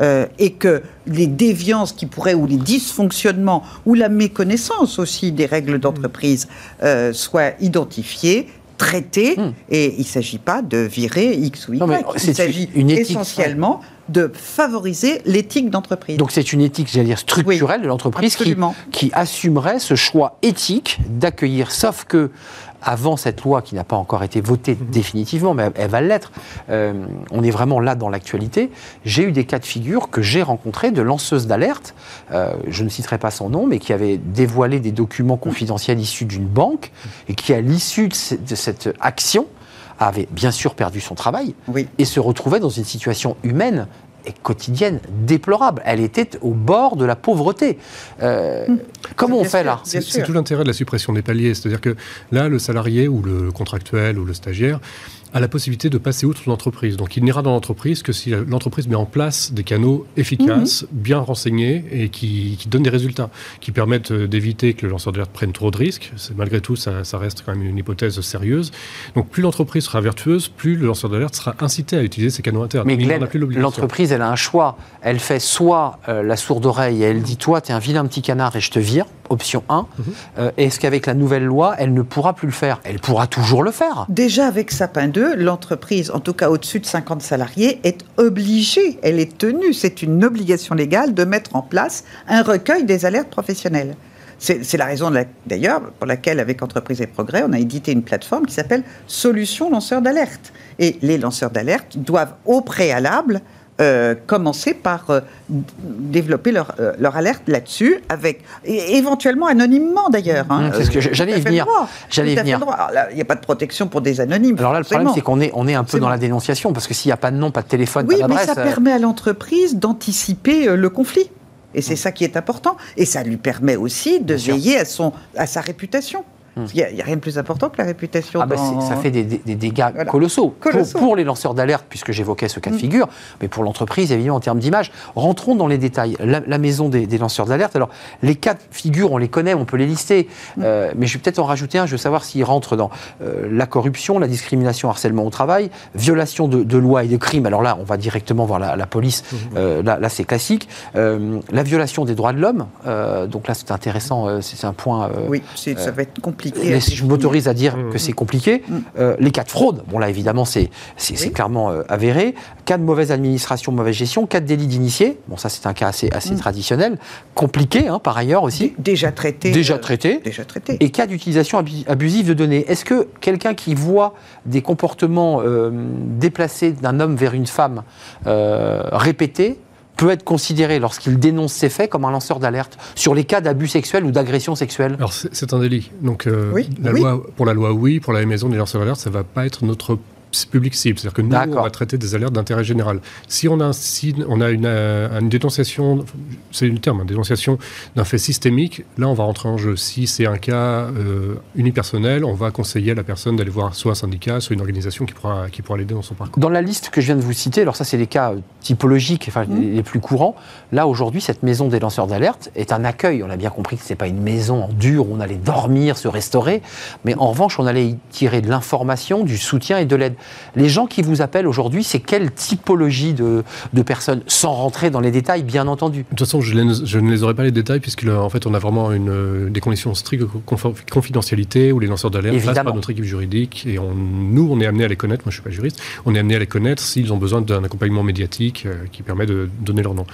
euh, et que les déviances qui pourraient, ou les dysfonctionnements, ou la méconnaissance aussi des règles d'entreprise euh, soient identifiés, traité, hmm. et il ne s'agit pas de virer X ou Y. il s'agit essentiellement de favoriser l'éthique d'entreprise. Donc c'est une éthique, j'allais dire, structurelle de l'entreprise qui, qui, assumerait ce choix éthique d'accueillir, sauf que avant cette loi qui n'a pas encore été votée mhm. définitivement, mais elle va l'être, euh, on est vraiment là dans l'actualité, j'ai eu des cas de figure que j'ai rencontrés de lanceuses d'alerte, euh, je ne citerai pas son nom, mais qui avait dévoilé des documents confidentiels issus d'une banque et qui, à l'issue de, cette action, avait bien sûr perdu son travail et se retrouvait dans une situation humaine quotidienne déplorable. Elle était au bord de la pauvreté. Euh, hum. comment on fait là C'est tout l'intérêt de la suppression des paliers. C'est-à-dire que là, le salarié ou le contractuel ou le stagiaire a la possibilité de passer outre l'entreprise. Donc il n'ira dans l'entreprise que si l'entreprise met en place des canaux efficaces, mhm. bien renseignés et qui, donnent des résultats, qui permettent euh, d'éviter que le lanceur d'alerte prenne trop de risques. Malgré tout, ça, reste quand même une hypothèse sérieuse. Donc plus l'entreprise sera vertueuse, plus le lanceur d'alerte sera incité à utiliser ces canaux internes. Mais l'entreprise, elle a un choix. Elle fait soit euh, la sourde oreille et elle dit Toi, tu es un vilain petit canard et je te vire option 1. Mhm. Euh, est-ce qu'avec la nouvelle loi, elle ne pourra plus le faire? Elle pourra toujours le faire. Déjà avec Sapin 2, l'entreprise, en tout cas au-dessus de 50 salariés, est obligée, elle est tenue, c'est une obligation légale de mettre en place un recueil des alertes professionnelles. C'est la raison d'ailleurs pour laquelle, avec Entreprise et Progrès, on a édité une plateforme qui s'appelle Solutions lanceurs d'alerte. Et les lanceurs d'alerte doivent au préalable euh, commencer par euh, développer leur, euh, leur alerte là-dessus, avec et éventuellement anonymement d'ailleurs. hein. Mmh, c'est ce que j'allais y venir. J'allais venir. Il n'y a pas de protection pour des anonymes. Alors là, le problème, c'est qu'on est, on est un peu dans bon. la dénonciation, parce que s'il n'y a pas de nom, pas de téléphone, Oui, pas mais d'adresse. ça euh, permet à l'entreprise d'anticiper euh, le conflit. Et c'est ça qui est important. Et ça lui permet aussi de Bien sûr. veiller à, son, à sa réputation. Parce qu'il n'y a, rien de plus important que la réputation. Ah bah, dans- ça fait des, des- des dégâts Voilà. colossaux. Pour- Colossaux. Pour, les lanceurs d'alerte, puisque j'évoquais ce cas de Mm. figure, mais pour l'entreprise, évidemment, en termes d'image. Rentrons dans les détails. La, la maison des, des lanceurs d'alerte, alors, les cas de figure, on les connaît, on peut les lister, Mm. Euh, mais je vais peut-être en rajouter un, je veux savoir s'ils rentrent dans euh, la corruption, la discrimination, harcèlement au travail, violation de, de lois et de crimes. Alors là, on va directement voir la, la police, Mm. Euh, là, là c'est classique. La violation des droits de l'homme, donc là, c'est intéressant, c'est un point... Oui, ça va être compliqué. Si je m'autorise à dire Mmh. que c'est compliqué. Mmh. Euh, les cas de fraude, bon là évidemment c'est Oui. clairement euh, avéré. Cas de mauvaise administration, mauvaise gestion. Cas de délit d'initié, bon ça c'est un cas assez, assez Mmh. traditionnel. Compliqué hein, par ailleurs aussi. Dé- Déjà traité. Déjà euh, traité. Déjà traité. Et cas d'utilisation abu- abusive de données. Est-ce que quelqu'un qui voit des comportements déplacés d'un homme vers une femme répétés peut être considéré, lorsqu'il dénonce ces faits, comme un lanceur d'alerte sur les cas d'abus sexuels ou d'agression sexuelle Alors c'est un délit. Donc euh, Oui, la oui. loi, pour la loi, oui. Pour la maison des lanceurs d'alerte, ça va pas être notre public cible. C'est-à-dire que nous, on va traiter des alertes d'intérêt général. Si on a, un, si on a une, euh, une dénonciation, c'est le terme, une dénonciation d'un fait systémique, là, on va rentrer en jeu. Si c'est un cas euh, unipersonnel, on va conseiller à la personne d'aller voir soit un syndicat, soit une organisation qui pourra, qui pourra l'aider dans son parcours. Dans la liste que je viens de vous citer, alors ça c'est les cas euh, typologiques, enfin Mmh. les, plus courants. Là aujourd'hui, cette maison des lanceurs d'alerte est un accueil. On a bien compris que c'est pas une maison en dur où on allait dormir, se restaurer, mais en revanche, on allait y tirer de l'information, du soutien et de l'aide. Les gens qui vous appellent aujourd'hui, c'est quelle typologie de, de personnes, sans rentrer dans les détails, bien entendu. De toute façon, je, les- je ne les aurai pas les détails puisqu'en fait, on a vraiment une, euh, des conditions strictes de conf- confidentialité où les lanceurs d'alerte passent par notre équipe juridique et on, nous, on est amené à les connaître. Moi, je suis pas juriste. On est amené à les connaître s'ils ont besoin d'un accompagnement médiatique euh, qui permet de donner leur nom.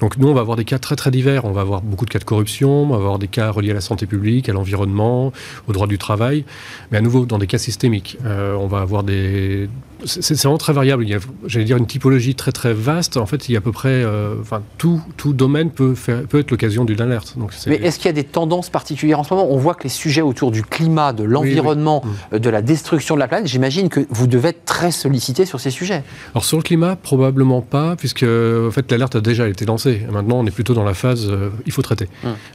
Donc, nous, on va avoir des cas très très divers. On va avoir beaucoup de cas de corruption, on va avoir des cas reliés à la santé publique, à l'environnement, au droit du travail, mais à nouveau dans des cas systémiques. Euh, on va avoir des c'est c'est vraiment très variable. Il y a, j'allais dire, une typologie très très vaste. En fait, il y a à peu près, euh, enfin, tout, tout domaine peut, faire, peut être l'occasion d'une alerte. Donc, Mais est-ce qu'il y a des tendances particulières en ce moment? On voit que les sujets autour du climat, de l'environnement, oui. euh, de la destruction de la planète, j'imagine que vous devez être très sollicité sur ces sujets. Alors sur le climat, probablement pas, puisque en fait l'alerte a déjà été lancée. Maintenant, on est plutôt dans la phase, euh, il faut traiter.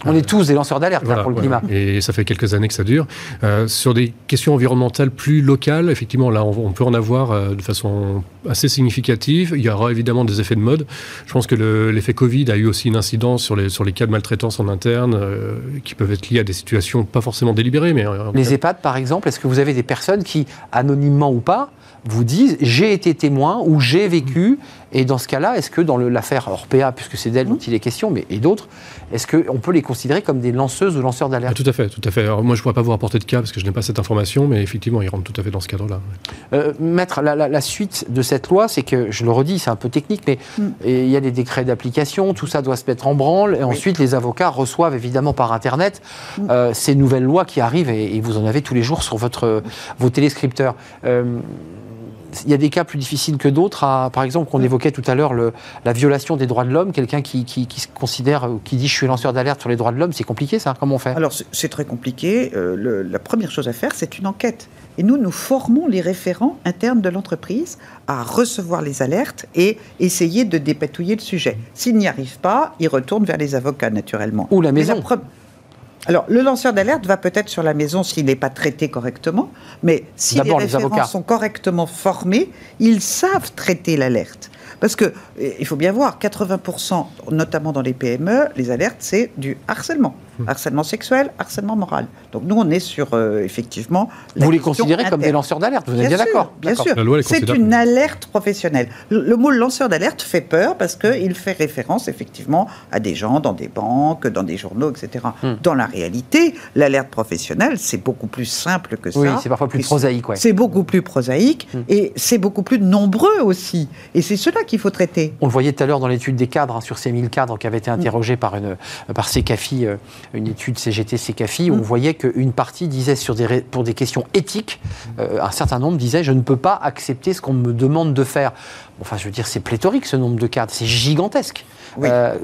On est tous des lanceurs d'alerte là, Voilà, pour le voilà. climat. Et ça fait quelques années que ça dure. Euh, sur des questions environnementales plus locales, effectivement, là, on, on peut en avoir euh, de façon assez significative. Il y aura évidemment des effets de mode. Je pense que le- l'effet Covid a eu aussi une incidence sur les, sur les cas de maltraitance en interne, euh, qui peuvent être liés à des situations pas forcément délibérées, mais tout Les EHPAD, par exemple, est-ce que vous avez des personnes qui, anonymement ou pas, vous disent j'ai été témoin ou j'ai vécu Et dans ce cas-là, est-ce que dans l'affaire Orpea, puisque c'est d'elle dont il est question, mais et d'autres, est-ce qu'on peut les considérer comme des lanceuses ou lanceurs Ah, d'alerte tout à fait, tout à fait. Alors, moi, je ne pourrais pas vous rapporter de cas parce que je n'ai pas cette information, mais effectivement, ils rentrent tout à fait dans ce cadre-là. Euh, Maître, la, la- la suite de cette loi, c'est que, je le redis, c'est un peu technique, mais Mm. et il y a des décrets d'application, tout ça doit se mettre en branle, et ensuite les avocats reçoivent évidemment par Internet Mm. euh, ces nouvelles lois qui arrivent, et, et vous en avez tous les jours sur votre, vos téléscripteurs. Euh, il y a des cas plus difficiles que d'autres. Par exemple, qu'on évoquait tout à l'heure, la violation des droits de l'homme. Quelqu'un qui, qui- qui se considère, ou qui dit je suis lanceur d'alerte sur les droits de l'homme, c'est compliqué ça Comment on fait? Alors, c'est- très compliqué. Euh, le- la première chose à faire, c'est une enquête. Et nous, nous formons les référents internes de l'entreprise à recevoir les alertes et essayer de dépatouiller le sujet. S'ils n'y arrivent pas, ils retournent vers les avocats, naturellement. Ou la Mais maison. Alors, le lanceur d'alerte va peut-être sur la maison s'il n'est pas traité correctement, mais si les référents avocats. sont correctement formés, ils savent traiter l'alerte. Parce que eh, il faut bien voir, 80%, notamment dans les PME, les alertes, c'est du harcèlement. Hmm. Harcèlement sexuel, harcèlement moral. Donc nous, on est sur, euh, effectivement... la Vous les considérez comme des lanceurs d'alerte, vous êtes Bien d'accord Bien sûr. La loi les C'est une alerte professionnelle. Le, le mot lanceur d'alerte fait peur parce qu'il fait référence effectivement à des gens dans des banques, dans des journaux, etc. Hmm. Dans la réalité, l'alerte professionnelle, c'est beaucoup plus simple que ça. Oui, c'est parfois plus prosaïque, ouais. C'est beaucoup plus prosaïque Hmm. et c'est beaucoup plus nombreux aussi. Et c'est cela qu'il faut traiter. On le voyait tout à l'heure dans l'étude des cadres, hein, sur ces 1000 cadres qui avaient été interrogés par, une, par CECAFI, euh, une étude CGT CECAFI, où on voyait qu'une partie disait sur des, pour des questions éthiques, euh, un certain nombre disait je ne peux pas accepter ce qu'on me demande de faire. Enfin, je veux dire, c'est pléthorique ce nombre de cadres, c'est gigantesque. Euh,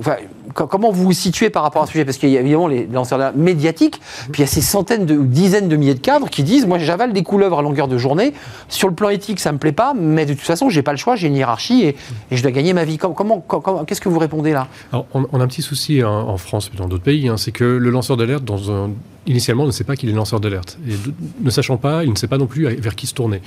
comment vous vous situez par rapport à ce sujet? Parce qu'il y a évidemment les lanceurs médiatiques, puis il y a ces centaines de, ou dizaines de milliers de cadres qui disent Moi, j'avale des couleuvres à longueur de journée. Sur le plan éthique, ça ne me plaît pas, mais de toute façon, j'ai pas le choix, j'ai une hiérarchie et, je dois gagner ma vie. Comment, Qu'est-ce que vous répondez là? On, a un petit souci hein, en France et dans d'autres pays hein, c'est que le lanceur d'alerte, dans un initialement, ne sait pas qu'il est lanceur d'alerte. Et ne sachant pas, il ne sait pas non plus vers qui se tourner.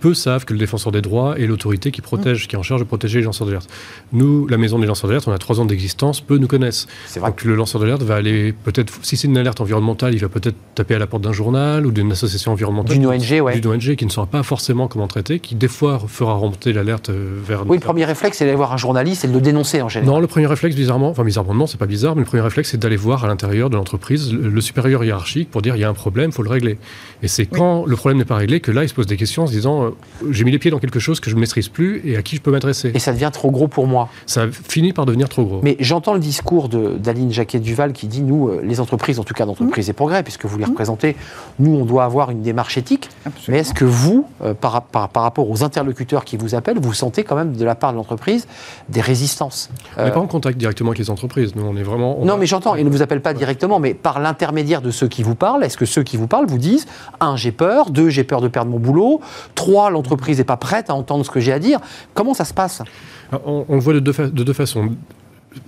Peu savent que le défenseur des droits est l'autorité qui protège, qui est en charge de protéger les lanceurs d'alerte. Nous, la maison des lanceurs d'alerte, on a trois ans d'existence, peu nous connaissent. Vrai. Donc le lanceur d'alerte va aller peut-être, si c'est une alerte environnementale, il va peut-être taper à la porte d'un journal ou d'une association environnementale. D'une ONG, ouais. D'une ONG qui ne saura pas forcément comment traiter, qui des fois fera remonter l'alerte euh, vers. Oui, le premier réflexe, c'est d'aller voir un journaliste et de le dénoncer en général. Non, le premier réflexe, bizarrement, enfin bizarrement, non, c'est pas bizarre, mais le premier réflexe, c'est d'aller voir à l'intérieur de l'entreprise le, le supérieur hiérarchique pour dire il y a un problème, il faut le régler. Et c'est quand le problème n'est pas réglé que là, il se pose des questions en se disant euh, j'ai mis les pieds dans quelque chose que je ne maîtrise plus et à qui je peux m'adresser. Et ça devient trop gros pour moi. Ça finit par devenir trop gros. Mais j'entends le discours d'Aline Jacquet-Duval qui dit nous, euh, les entreprises, en tout cas d'entreprises mmh. et progrès, puisque vous les mmh. représentez, nous, on doit avoir une démarche éthique. Mais est-ce que vous, euh, par, par, par, rapport aux interlocuteurs qui vous appellent, vous sentez quand même de la part de l'entreprise des résistances? On n'est pas en contact directement avec les entreprises. Nous, on est vraiment. non, mais j'entends, ils ne vous appellent pas directement, mais par l'intermédiaire de ceux qui vous parlent, est-ce que ceux qui vous parlent vous disent un, j'ai peur, deux, j'ai peur de perdre mon boulot, trois, l'entreprise n'est pas prête à entendre ce que j'ai à dire. Comment ça se passe? On, le voit de deux façons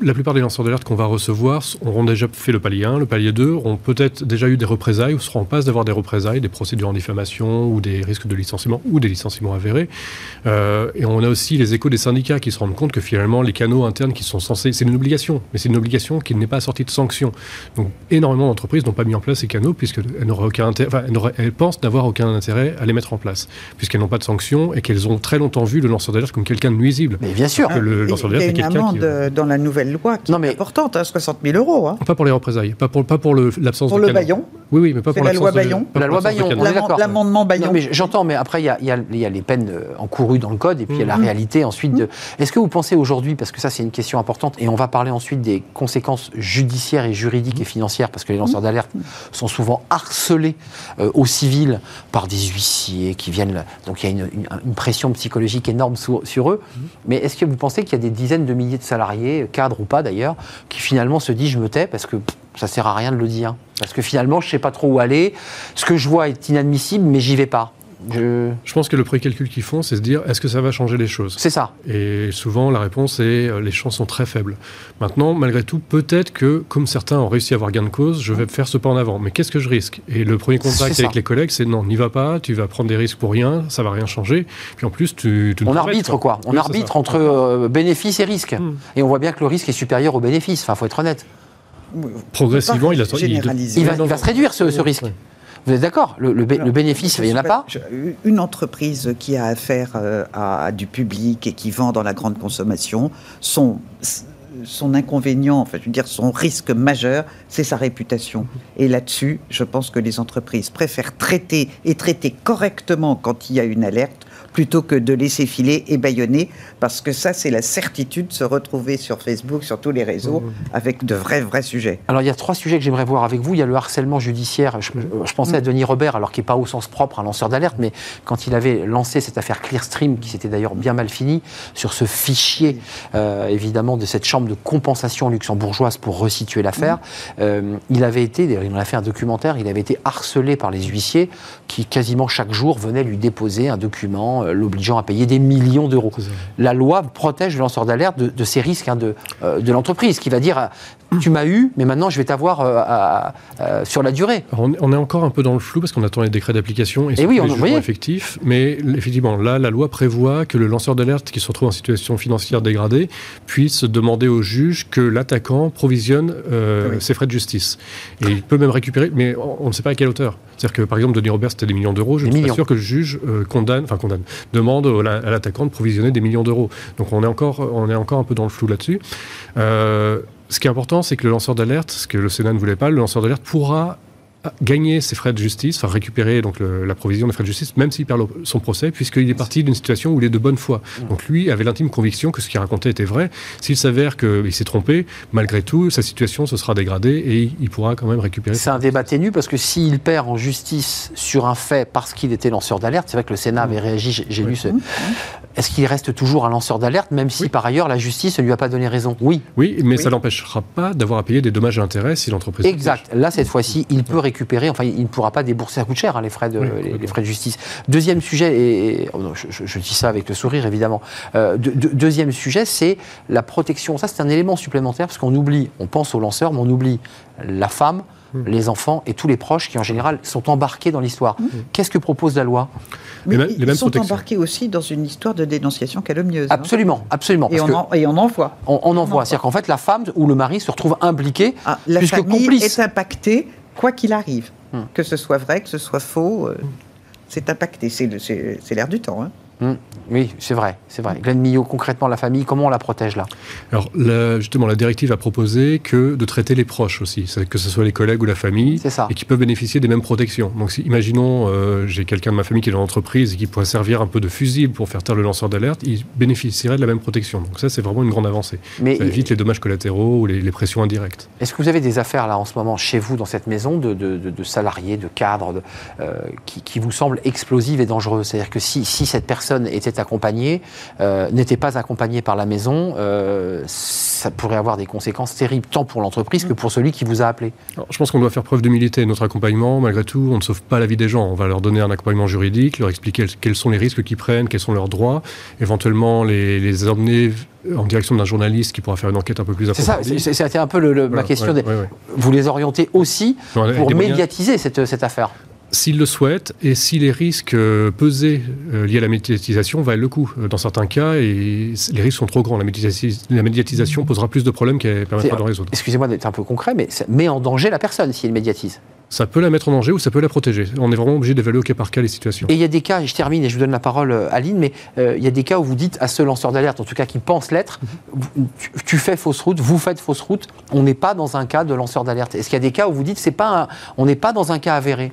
la plupart des lanceurs d'alerte qu'on va recevoir auront déjà fait le palier 1, le palier 2, auront peut-être déjà eu des représailles ou seront en passe d'avoir des représailles, des procédures en diffamation ou des risques de licenciement ou des licenciements avérés. Euh, et on a aussi les échos des syndicats qui se rendent compte que finalement les canaux internes qui sont censés, c'est une obligation, mais c'est une obligation qui n'est pas assortie de sanctions. Donc énormément d'entreprises n'ont pas mis en place ces canaux puisqu'elles n'auraient aucun intérêt, enfin, elles, pensent n'avoir aucun intérêt à les mettre en place puisqu'elles n'ont pas de sanctions et qu'elles ont très longtemps vu le lanceur d'alerte comme quelqu'un de nuisible. Mais bien sûr. le lanceur d'alerte est quelqu'un qui... Euh, dans la nouvelle loi qui est importante, 60 hein, 000 euros. Hein. Pas pour les représailles, pas pour, pas pour l'absence de Pour le Bayon Oui, oui, mais pas pour la loi Bayon. La loi Bayon, L'amendement Bayon. mais j'entends, mais après, il y, a, les peines euh, encourues dans le code et puis il y a la mhm. réalité ensuite. De... Est-ce que vous pensez aujourd'hui, parce que ça c'est une question importante, et on va parler ensuite des conséquences judiciaires et juridiques et financières, parce que les lanceurs d'alerte sont souvent harcelés euh, au civil par des huissiers qui viennent. Donc il y a une, pression psychologique énorme sur eux. Mhm. Mais est-ce que vous pensez qu'il y a des dizaines de milliers de salariés, cadres ou pas d'ailleurs, qui finalement se dit je me tais parce que ça sert à rien de le dire. Parce que finalement, je sais pas trop où aller. Ce que je vois est inadmissible, mais j'y vais pas. Je... pense que le précalcul qu'ils font, c'est se dire est-ce que ça va changer les choses? C'est ça. Et souvent, la réponse est euh, les chances sont très faibles. Maintenant, malgré tout, peut-être que, comme certains ont réussi à avoir gain de cause, je vais faire ce pas en avant. Mais qu'est-ce que je risque? Et le premier contact avec les collègues, c'est non, n'y va pas, tu vas prendre des risques pour rien, ça va rien changer. Puis en plus, tu. on arbitre, quoi. On arbitre entre euh, bénéfices et risques. Hmm. Et on voit bien que le risque est supérieur au bénéfice. Enfin, faut être honnête. Progressivement, il, a, il, il, va, il, va, se réduire ce, ce risque. Vous êtes d'accord? Le, bénéfice, il n'y en a pas? Une entreprise qui a affaire euh, à, du public et qui vend dans la grande consommation, son, son inconvénient, enfin, je veux dire, son risque majeur, c'est sa réputation. Et là-dessus, je pense que les entreprises préfèrent traiter et traiter correctement quand il y a une alerte plutôt que de laisser filer et baïonner, parce que ça, c'est la certitude de se retrouver sur Facebook, sur tous les réseaux, mmh. avec de vrais, vrais sujets. Alors, il y a trois sujets que j'aimerais voir avec vous. Il y a le harcèlement judiciaire. Je, pensais à mmh. Denis Robert, alors qui n'est pas au sens propre un lanceur d'alerte, mais quand il avait lancé cette affaire Clearstream, qui s'était d'ailleurs bien mal finie, sur ce fichier, euh, évidemment, de cette chambre de compensation luxembourgeoise pour resituer l'affaire, mmh. euh, il avait été, d'ailleurs, il en a fait un documentaire, il avait été harcelé par les huissiers qui, quasiment chaque jour, venaient lui déposer un document euh, l'obligeant à payer des millions d'euros. La loi protège le lanceur d'alerte de, ces risques hein, de, euh, de l'entreprise, qui va dire tu m'as eu, mais maintenant je vais t'avoir euh, sur la durée. on, est encore un peu dans le flou parce qu'on attend les décrets d'application et, et oui, on les effectifs. Mais effectivement, là, la loi prévoit que le lanceur d'alerte qui se retrouve en situation financière dégradée puisse demander au juge que l'attaquant provisionne ses frais de justice. Et il peut même récupérer, mais on, ne sait pas à quelle hauteur. C'est-à-dire que par exemple, Denis Robert, c'était des millions d'euros. Je suis pas sûr que le juge condamne, enfin condamne, demande à l'attaquant de provisionner des millions d'euros. Donc on est, encore, on est encore un peu dans le flou là-dessus. Euh, ce qui est important, c'est que le lanceur d'alerte, ce que le Sénat ne voulait pas, le lanceur d'alerte pourra gagner ses frais de justice, enfin récupérer donc la provision des frais de justice, même s'il perd son procès, puisqu'il est parti d'une situation où il est de bonne foi. Donc lui avait l'intime conviction que ce qu'il racontait était vrai. S'il s'avère qu'il s'est trompé, malgré tout, sa situation se sera dégradée et il pourra quand même récupérer. C'est un débat ténu parce que s'il perd en justice sur un fait parce qu'il était lanceur d'alerte, c'est vrai que le Sénat avait réagi, j'ai lu ce. Est-ce qu'il reste toujours un lanceur d'alerte, même si par ailleurs la justice ne lui a pas donné raison? Oui. Oui, mais ça l'empêchera pas d'avoir à payer des dommages et intérêts si l'entreprise. Exact. Là, cette fois-ci, il peut récupérer, enfin, il ne pourra pas débourser, à coût cher, hein, les, frais de, les, frais de justice. Deuxième sujet, et, oh je, dis ça avec le sourire évidemment, euh, deuxième sujet, c'est la protection. Ça, c'est un élément supplémentaire, parce qu'on oublie, on pense aux lanceurs, mais on oublie la femme, hmm. les enfants et tous les proches qui, en général, sont embarqués dans l'histoire. Hmm. Qu'est-ce que propose la loi? Mais ils sont embarqués aussi dans une histoire de dénonciation calomnieuse. Hein. Absolument, absolument. Et on, en, et on, en, voit. On, en voit. C'est-à-dire qu'en fait, la femme ou le mari se retrouve impliqué, ah, la famille est impactée, quoi qu'il arrive. Hmm. Que ce soit vrai, que ce soit faux, euh, c'est impacté. C'est l'air du temps. Hein. Hmm. Oui, c'est vrai, c'est vrai. Glenn Millot, concrètement, la famille, comment on la protège là? Alors, justement, la directive a proposé que de traiter les proches aussi, que ce soit les collègues ou la famille, et qui peuvent bénéficier des mêmes protections. Donc, si, imaginons, euh, j'ai quelqu'un de ma famille qui est dans l'entreprise et qui pourrait servir un peu de fusible pour faire taire le lanceur d'alerte, il bénéficierait de la même protection. Donc, ça, c'est vraiment une grande avancée. Mais ça évite les dommages collatéraux ou les, pressions indirectes. Est-ce que vous avez des affaires là en ce moment chez vous, dans cette maison, de, salariés, de cadres, euh, qui, vous semblent explosives et dangereuses? C'est-à-dire que si, si cette personne était accompagné, euh, n'était pas accompagné par la maison, euh, ça pourrait avoir des conséquences terribles, tant pour l'entreprise que pour celui qui vous a appelé. je pense qu'on doit faire preuve d'humilité. Notre accompagnement, malgré tout, on ne sauve pas la vie des gens. On va leur donner un accompagnement juridique, leur expliquer quels sont les risques qu'ils prennent, quels sont leurs droits, éventuellement les, les emmener en direction d'un journaliste qui pourra faire une enquête un peu plus approfondie. C'est ça, c'était un peu le, ma question. Vous les orientez aussi pour médiatiser cette, cette affaire s'ils le souhaitent et si les risques euh, pesés euh, liés à la médiatisation valent le coup. Euh, dans certains cas, et les risques sont trop grands. La, médiatisation posera plus de problèmes qu'elle permettra de résoudre. Excusez-moi d'être un peu concret, mais ça met en danger la personne si elle médiatise ça peut la mettre en danger ou ça peut la protéger. On est vraiment obligé d'évaluer au cas par cas les situations. Et il y a des cas, et je termine et je vous donne la parole à Aline, mais il y a des cas où vous dites à ce lanceur d'alerte, en tout cas qui pense l'être, tu, fais fausse route, vous faites fausse route, on n'est pas dans un cas de lanceur d'alerte. Est-ce qu'il y a des cas où vous dites c'est pas on n'est pas dans un cas avéré?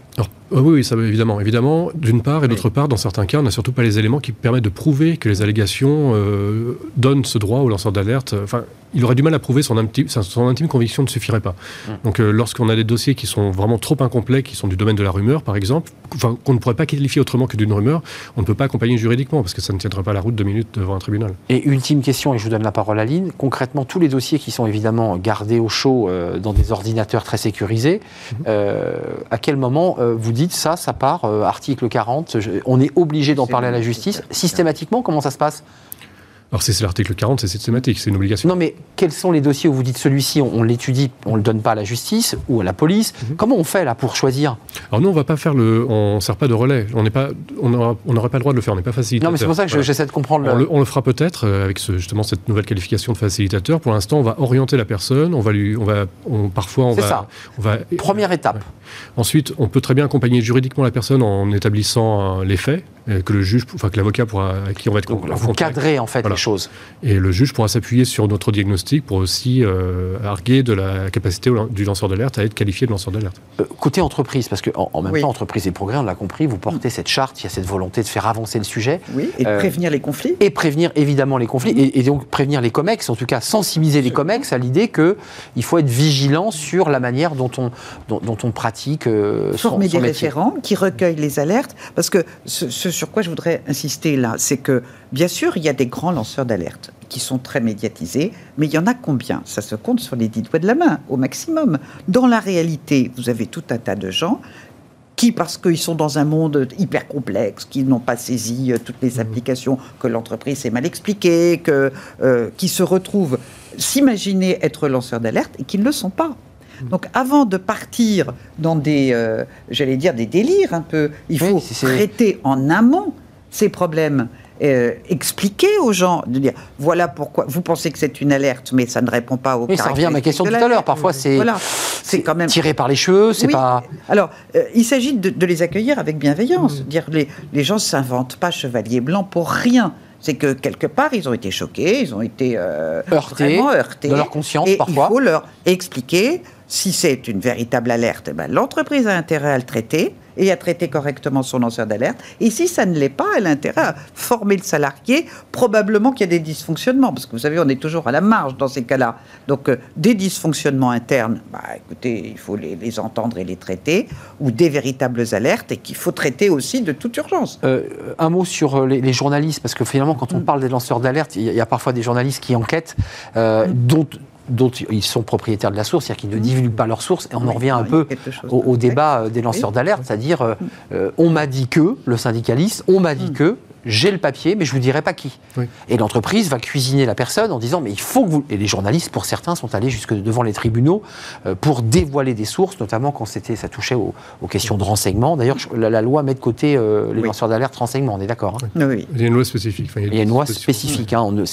Euh, oui, ça, évidemment. Évidemment, d'une part, et d'autre part, dans certains cas, on n'a surtout pas les éléments qui permettent de prouver que les allégations euh, donnent ce droit au lanceur d'alerte. Enfin, il aurait du mal à prouver son intime, son intime conviction ne suffirait pas. Mmh. Donc, euh, lorsqu'on a des dossiers qui sont vraiment trop incomplets, qui sont du domaine de la rumeur, par exemple, qu'on ne pourrait pas qualifier autrement que d'une rumeur, on ne peut pas accompagner juridiquement parce que ça ne tiendrait pas la route deux minutes devant un tribunal. Et ultime question, et je vous donne la parole à Lynn. Concrètement, tous les dossiers qui sont évidemment gardés au chaud dans des ordinateurs très sécurisés, mmh. à quel moment vous dites ça, ça part euh, article 40, on est obligé d'en parler à la justice. Systématiquement, comment ça se passe? Alors c'est l'article 40, c'est systématique, c'est une obligation. Non mais quels sont les dossiers où vous dites celui-ci, on, l'étudie, on ne le donne pas à la justice ou à la police mhm. Comment on fait là pour choisir Alors nous on va pas faire le, on sert pas de relais, on n'est pas, on n'aurait pas le droit de le faire, on n'est pas facilitateur. Non mais c'est pour ça que j'essaie de comprendre. Le... On, le, fera peut-être euh, avec justement cette nouvelle qualification de facilitateur. Pour l'instant on va orienter la personne, on va lui, on va, parfois on va, ça. on va. Première étape. Ensuite on peut très bien accompagner juridiquement la personne en établissant les faits, euh, que le juge, enfin que l'avocat pourra, avec qui on va être. Donc, vous cadrez en fait les choses. Et le juge pourra s'appuyer sur notre diagnostic pour aussi euh, arguer de la capacité du lanceur d'alerte à être qualifié de lanceur d'alerte. Euh, côté entreprise, parce qu'en en, même temps, entreprise et progrès, on l'a compris, vous portez cette charte, il y a cette volonté de faire avancer le sujet. Oui, et de euh, prévenir les conflits. Et prévenir évidemment les conflits, et, donc prévenir les COMEX, en tout cas sensibiliser les COMEX à l'idée qu'il faut être vigilant sur la manière dont on, dont, on pratique. Former des référents qui recueillent les alertes, parce que ce, ce sur quoi je voudrais insister là, c'est que bien sûr, il y a des grands lanceurs d'alerte qui sont très médiatisés, mais il y en a combien? Ça se compte sur les dix doigts de la main, au maximum. Dans la réalité, vous avez tout un tas de gens qui, parce qu'ils sont dans un monde hyper complexe, qui n'ont pas saisi euh, toutes les mmh. applications, que l'entreprise s'est mal expliquée, que, euh, qui se retrouvent s'imaginer être lanceurs d'alerte et qui ne le sont pas. Donc avant de partir dans des, euh, j'allais dire, des délires un peu, il faut traiter en amont ces problèmes euh, expliquer aux gens, de dire voilà pourquoi vous pensez que c'est une alerte, mais ça ne répond pas aux. Oui, ça revient à ma question tout à l'heure. Parfois, c'est voilà, c'est quand même tiré par les cheveux. C'est pas. Alors, euh, il s'agit de, les accueillir avec bienveillance. Mm. Dire les les gens s'inventent pas chevalier blanc pour rien. C'est que quelque part, ils ont été choqués, ils ont été euh, heurtés, heurtés, de leur conscience et parfois. Il faut leur expliquer Si c'est une véritable alerte, eh ben, l'entreprise a intérêt à le traiter et à traiter correctement son lanceur d'alerte. Et si ça ne l'est pas, elle a intérêt à former le salarié. Probablement qu'il y a des dysfonctionnements, parce que vous savez, on est toujours à la marge dans ces cas-là. Donc, euh, des dysfonctionnements internes, bah, écoutez, il faut les, les, entendre et les traiter, ou des véritables alertes et qu'il faut traiter aussi de toute urgence. Euh, un mot sur les, les, journalistes, parce que finalement, quand on mm. parle des lanceurs d'alerte, il y, y, a parfois des journalistes qui enquêtent, euh, mm. dont dont ils sont propriétaires de la source, c'est-à-dire qu'ils ne divulguent pas leur source. Et on en revient un peu au, au, débat des lanceurs d'alerte, c'est-à-dire euh, euh, on m'a dit que, le syndicaliste, on m'a dit que, j'ai le papier, mais je vous dirai pas qui. Oui. Et l'entreprise va cuisiner la personne en disant, mais il faut que vous... Et les journalistes, pour certains, sont allés jusque devant les tribunaux euh, pour dévoiler des sources, notamment quand c'était, ça touchait aux, aux, questions de renseignement. D'ailleurs, la, la, loi met de côté euh, les oui. lanceurs d'alerte renseignement, on est d'accord hein oui. Il y a une loi spécifique. Enfin, il, y a il y a une loi spécifique. Hein, on,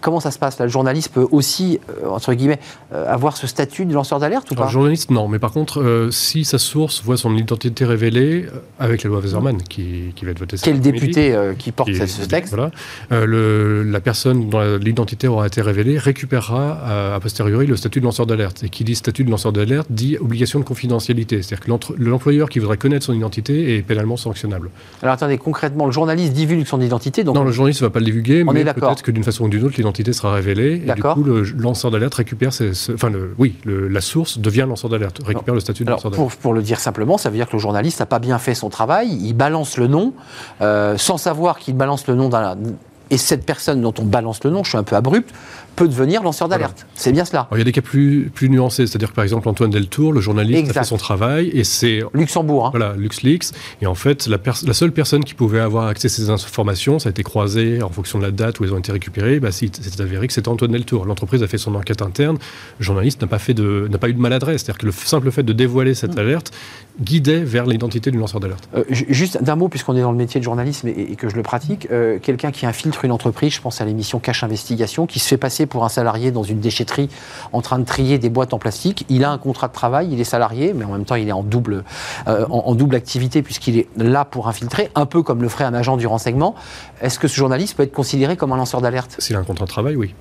comment ça se passe là? Le journaliste peut aussi, euh, entre guillemets, avoir ce statut de lanceur d'alerte ou pas? Le journaliste, non. Mais par contre, euh, si sa source voit son identité révélée, avec la loi Wesermann, qui, qui va être votée Quel député qui porte ce texte voilà. euh, le, la personne dont l'identité aura été révélée récupérera à, a posteriori le statut de lanceur d'alerte. Et qui dit statut de lanceur d'alerte dit obligation de confidentialité. C'est-à-dire que l'employeur qui voudrait connaître son identité est pénalement sanctionnable. Alors attendez, concrètement, le journaliste divulgue son identité donc Non, le journaliste ne va pas le divulguer, mais peut-être que d'une façon ou d'une autre, l'identité sera révélée. Et du coup, le lanceur d'alerte récupère. Ses, ses, enfin, le, oui, le, la source devient lanceur d'alerte, récupère le statut de lanceur d'alerte. Pour, pour, le dire simplement, ça veut dire que le journaliste n'a pas bien fait son travail, il balance le nom, euh, sans savoir qu'il balance le nom d'un et cette personne dont on balance le nom, je suis un peu abrupt, peut devenir lanceur d'alerte. Voilà. C'est bien cela. Alors, il y a des cas plus, plus nuancés, c'est-à-dire que par exemple Antoine Deltour, le journaliste, exact. a fait son travail et c'est Luxembourg. Hein. Voilà, LuxLeaks. Et en fait, la, la, seule personne qui pouvait avoir accès à ces informations, ça a été croisé en fonction de la date où elles ont été récupérées. Bah, c'est avéré que c'était Antoine Deltour. L'entreprise a fait son enquête interne. Le journaliste n'a pas fait de, n'a pas eu de maladresse. C'est-à-dire que le simple fait de dévoiler cette mmh. alerte guidait vers l'identité du lanceur d'alerte. Euh, juste d'un mot, puisqu'on est dans le métier de journalisme et, et que je le pratique, euh, quelqu'un qui infiltre une entreprise, je pense à l'émission Cache Investigation, qui se fait passer pour un salarié dans une déchetterie en train de trier des boîtes en plastique. Il a un contrat de travail, il est salarié, mais en même temps, il est en double, euh, en, en, double activité puisqu'il est là pour infiltrer, un peu comme le ferait un agent du renseignement. Est-ce que ce journaliste peut être considéré comme un lanceur d'alerte? S'il a un contrat de travail, oui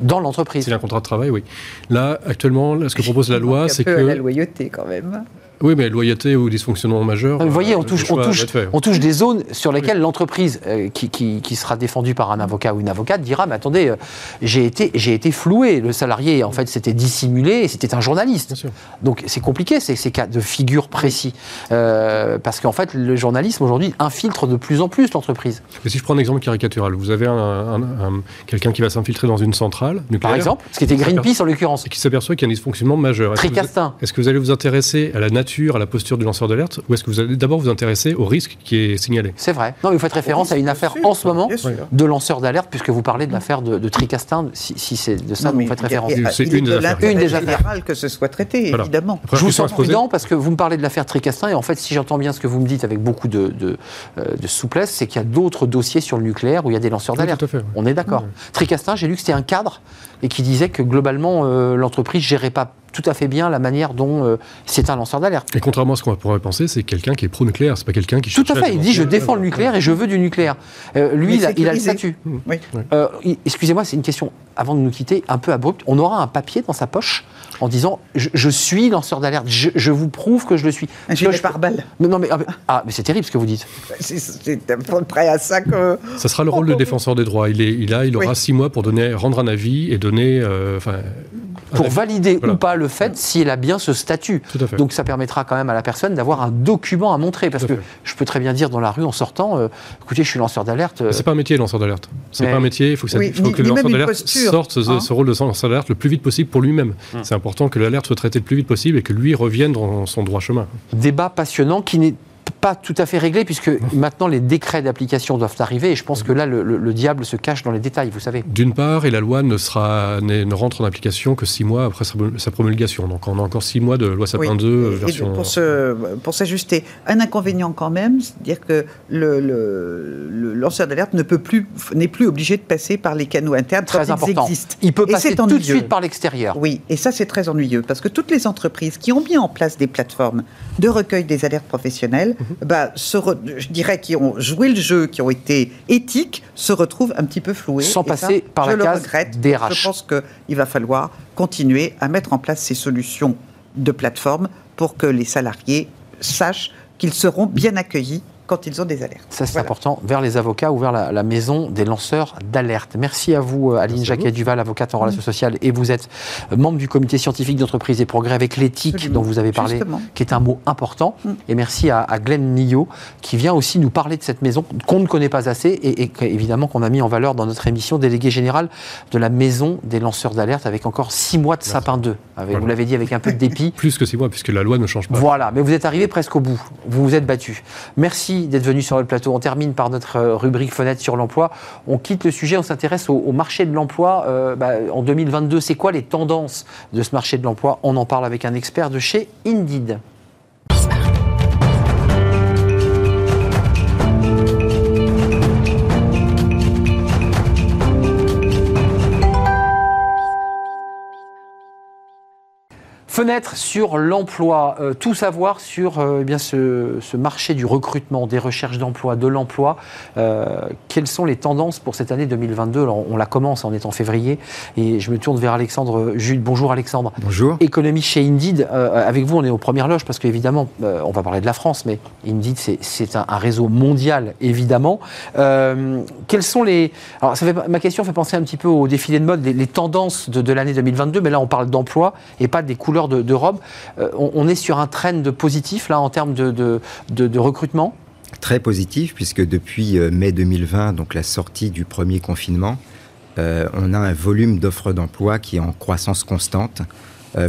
dans l'entreprise. C'est un contrat de travail, oui. Là, actuellement, là, ce que propose la loi, c'est que. la loyauté, quand même. Oui, mais loyauté ou dysfonctionnement majeur. Vous voyez, on touche, on touche, on touche des zones sur lesquelles oui. l'entreprise euh, qui, qui, qui, sera défendue par un avocat ou une avocate dira Mais attendez, euh, j'ai été, été floué. Le salarié, en fait, c'était dissimulé et c'était un journaliste. Donc c'est compliqué, ces, ces cas de figure précis. Euh, parce qu'en fait, le journalisme aujourd'hui infiltre de plus en plus l'entreprise. Mais si je prends un exemple caricatural, vous avez un, un, un, quelqu'un qui va s'infiltrer dans une centrale nucléaire. Par exemple, ce qui était Greenpeace en l'occurrence. Et qui s'aperçoit qu'il y a un dysfonctionnement majeur. Tricastin. Est-ce que vous allez vous intéresser à la nature à la posture du lanceur d'alerte ou est-ce que vous allez d'abord vous intéresser au risque qui est signalé C'est vrai. Non, mais vous faites référence à une affaire en ce moment de lanceur d'alerte, puisque vous parlez de l'affaire de, de, Tricastin, si, si c'est de ça que vous faites référence. C'est une, des affaires. Une des affaires. que ce soit traité, voilà. évidemment. Je vous sens prudent parce que vous me parlez de l'affaire Tricastin, et en fait, si j'entends bien ce que vous me dites avec beaucoup de, de, euh, de souplesse, c'est qu'il y a d'autres dossiers sur le nucléaire où il y a des lanceurs d'alerte. Oui, On est d'accord. Oui. Tricastin, j'ai lu que c'était un cadre et qui disait que globalement, euh, l'entreprise gérait pas tout à fait bien la manière dont euh, c'est un lanceur d'alerte. Et contrairement à ce qu'on pourrait penser, c'est quelqu'un qui est pro-nucléaire, c'est pas quelqu'un qui Tout à fait, il dit je défends le nucléaire et je veux du nucléaire. Euh, lui, il a, il a, le statut. Oui. Euh, Excusez-moi, c'est une question, avant de nous quitter, un peu abrupte. On aura un papier dans sa poche en disant je, je suis lanceur d'alerte, je, je, vous prouve que je le suis. Un gilet pare-balles. Non, non, mais, ah, mais c'est terrible ce que vous dites. C'est à peu près à ça que. Ça sera le rôle de défenseur des droits. Il, est, il, a, il aura oui. six mois pour donner, rendre un avis et donner. Euh, pour valider voilà. ou pas le fait si elle a bien ce statut. Donc ça permettra quand même à la personne d'avoir un document à montrer. Parce que je peux très bien dire dans la rue en sortant, euh, écoutez, je suis lanceur d'alerte. Euh... C'est pas un métier, lanceur d'alerte. C'est Mais... pas un métier. Il faut que, ça, oui, faut ni, que le lanceur d'alerte sorte hein. ce, ce, rôle de lanceur d'alerte le plus vite possible pour lui-même. Hum. C'est important que l'alerte soit traitée le plus vite possible et que lui revienne dans son droit chemin. Débat passionnant qui n'est pas tout à fait réglé, puisque maintenant les décrets d'application doivent arriver, et je pense que là, le, le, le, diable se cache dans les détails, vous savez. D'une part, et la loi ne, sera, ne rentre en application que six mois après sa, promulgation. Donc on a encore six mois de loi Sapin oui. 2 et version... Pour s'ajuster, un inconvénient quand même, c'est-à-dire que le, le lanceur d'alerte ne peut plus, n'est plus obligé de passer par les canaux internes très quand important. ils existent. Il peut et passer tout ennuyeux. de suite par l'extérieur. Oui, et ça c'est très ennuyeux, parce que toutes les entreprises qui ont mis en place des plateformes de recueil des alertes professionnelles, -hmm. Bah, se re, je dirais, qui ont joué le jeu, qui ont été éthiques, se retrouvent un petit peu floués. Sans passer ça, par la case regrette. DRH. Je pense qu'il va falloir continuer à mettre en place ces solutions de plateforme pour que les salariés sachent qu'ils seront bien accueillis quand ils ont des alertes. Ça, c'est important, vers les avocats ou vers la, maison des lanceurs d'alerte. Merci à vous, euh, Aline Jacquet-Duval, avocate en relations sociales, et vous êtes membre du comité scientifique d'entreprise et progrès avec l'éthique dont vous avez parlé, qui est un mot important. Mm. Et merci à, Glenn Nio, qui vient aussi nous parler de cette maison qu'on ne connaît pas assez et, évidemment qu'on a mis en valeur dans notre émission, délégué général de la maison des lanceurs d'alerte, avec encore six mois de sapin 2. Vous l'avez dit avec un peu de dépit. Plus que six mois, puisque la loi ne change pas. Voilà, mais vous êtes arrivé presque au bout. Vous vous êtes battu. Merci d'être venu sur le plateau. On termine par notre euh, rubrique fenêtre sur l'emploi. On quitte le sujet, on s'intéresse au, marché de l'emploi. Euh, bah, en 2022, c'est quoi les tendances de ce marché de l'emploi? On en parle avec un expert de chez Indeed. Fenêtre sur l'emploi, euh, tout savoir sur euh, eh bien ce, marché du recrutement, des recherches d'emploi, de l'emploi. Euh, quelles sont les tendances pour cette année 2022 Alors, On la commence, en étant février et je me tourne vers Alexandre Jude. Bonjour Alexandre. Bonjour. Économie chez Indeed. avec vous, on est aux premières loges parce qu'évidemment, on va parler de la France, mais Indeed, c'est un, réseau mondial, évidemment. quelles sont les... Alors ça fait, ma question fait penser un petit peu au défilé de mode, les, tendances de, de l'année 2022, mais là on parle d'emploi et pas des couleurs d'Europe. Euh, on, est sur un trend positif là en termes de, de, recrutement? Très positif, puisque depuis euh, mai 2020, donc la sortie du premier confinement, euh, on a un volume d'offres d'emploi qui est en croissance constante.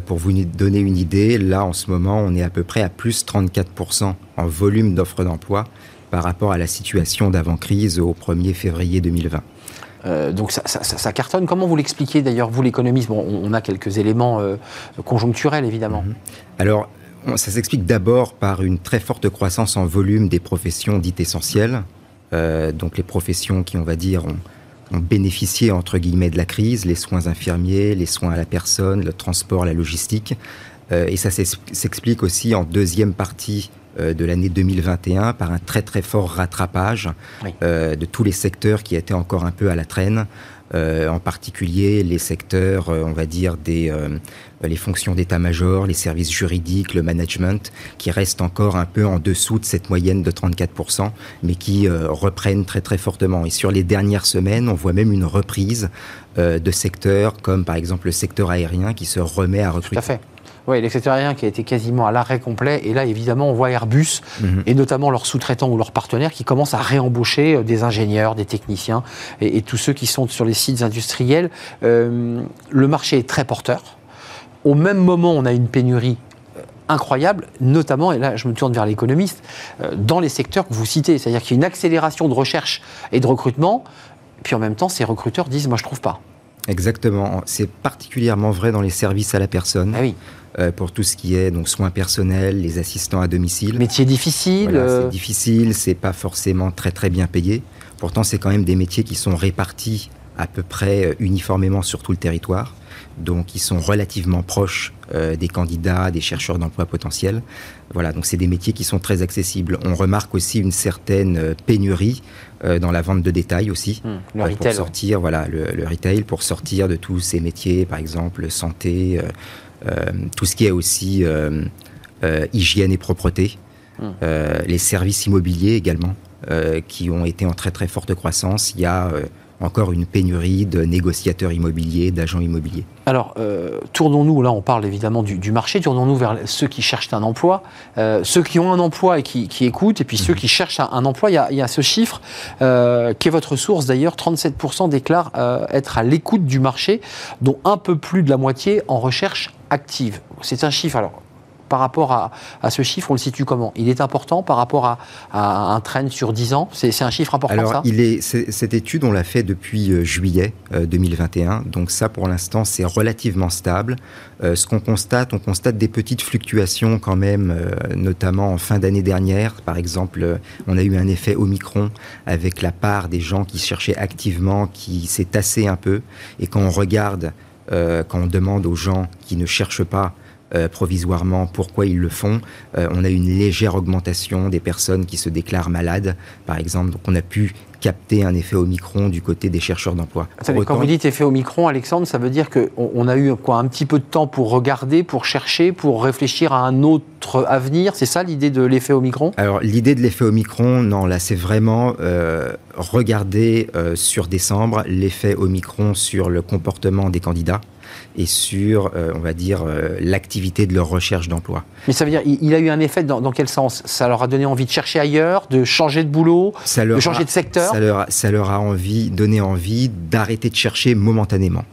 pour vous donner une idée, là en ce moment, on est à peu près à plus 34% en volume d'offres d'emploi par rapport à la situation d'avant-crise au 1er février 2020. Euh, donc ça, cartonne. Comment vous l'expliquez d'ailleurs, vous l'économiste bon, on, a quelques éléments euh, conjoncturels évidemment. Mhm. Alors, ça s'explique d'abord par une très forte croissance en volume des professions dites essentielles. Euh, donc les professions qui, on va dire, ont, bénéficié entre guillemets de la crise, les soins infirmiers, les soins à la personne, le transport, la logistique. et ça s'explique aussi en deuxième partie de l'année 2021 par un très très fort rattrapage euh, de tous les secteurs qui étaient encore un peu à la traîne. Euh, en particulier les secteurs, on va dire, des les fonctions d'état-major, les services juridiques, le management, qui restent encore un peu en dessous de cette moyenne de 34%, mais qui reprennent très très fortement. Et sur les dernières semaines, on voit même une reprise de secteurs comme par exemple le secteur aérien qui se remet à recruter. Tout à fait. Oui, le secteur aérien qui a été quasiment à l'arrêt complet. Et là, évidemment, on voit Airbus, mhm. et notamment leurs sous-traitants ou leurs partenaires, qui commencent à réembaucher euh, des ingénieurs, des techniciens, et, tous ceux qui sont sur les sites industriels. Euh, le marché est très porteur. Au même moment, on a une pénurie euh, incroyable, notamment, et là je me tourne vers l'économiste, dans les secteurs que vous citez. C'est-à-dire qu'il y a une accélération de recherche et de recrutement, puis en même temps, ces recruteurs disent Moi, je trouve pas. Exactement. C'est particulièrement vrai dans les services à la personne. Ah oui. Euh, pour tout ce qui est donc soins personnels, les assistants à domicile. Métier difficile. C'est euh. difficile, c'est pas forcément très très bien payé. Pourtant, c'est quand même des métiers qui sont répartis à peu près euh, uniformément sur tout le territoire. Donc, ils sont relativement proches des candidats, des chercheurs d'emploi potentiels. Voilà, donc c'est des métiers qui sont très accessibles. On remarque aussi une certaine pénurie dans la vente de détail aussi. Hmm, le pour sortir, voilà, le, le, retail, pour sortir de tous ces métiers, par exemple santé, euh, tout ce qui est aussi euh, euh, hygiène et propreté, hum. les services immobiliers également, qui ont été en très très forte croissance. Il y a encore une pénurie de négociateurs immobiliers, d'agents immobiliers. Alors, tournons-nous, là on parle évidemment du, marché, tournons-nous vers ceux qui cherchent un emploi, ceux qui ont un emploi et qui, écoutent, et puis ceux mhm. qui cherchent un, emploi. Il y, a, ce chiffre, qui est votre source d'ailleurs, 37% déclarent être à l'écoute du marché, dont un peu plus de la moitié en recherche active. C'est un chiffre. Alors, par rapport à, ce chiffre, on le situe comment? Il est important par rapport à, un trend sur 10 ans? C'est un chiffre important Alors, ça? il est, cette étude, on l'a fait depuis euh, juillet 2021. Euh, Donc ça, pour l'instant, c'est relativement stable. Euh, ce qu'on constate, on constate des petites fluctuations quand même, notamment en fin d'année dernière. Par exemple, on a eu un effet Omicron avec la part des gens qui cherchaient activement, qui s'est tassé un peu. Et quand on regarde euh, quand on demande aux gens qui ne cherchent pas euh, provisoirement pourquoi ils le font, euh, on a une légère augmentation des personnes qui se déclarent malades, par exemple. Donc on a pu capter un effet Omicron du côté des chercheurs d'emploi. quand vous dites effet Omicron, Alexandre, ça veut dire qu'on on a eu quoi, un petit peu de temps pour regarder, pour chercher, pour réfléchir à un autre avenir? C'est ça l'idée de l'effet Omicron? Alors l'idée de l'effet Omicron, non, là c'est vraiment euh, regarder euh, sur décembre l'effet Omicron sur le comportement des candidats et sur, euh, on va dire, euh, l'activité de leur recherche d'emploi. Mais ça veut dire, il a eu un effet dans, quel sens? Ça leur a donné envie de chercher ailleurs, de changer de boulot, de changer de secteur? ça leur, ça leur a envie, donné envie d'arrêter de chercher momentanément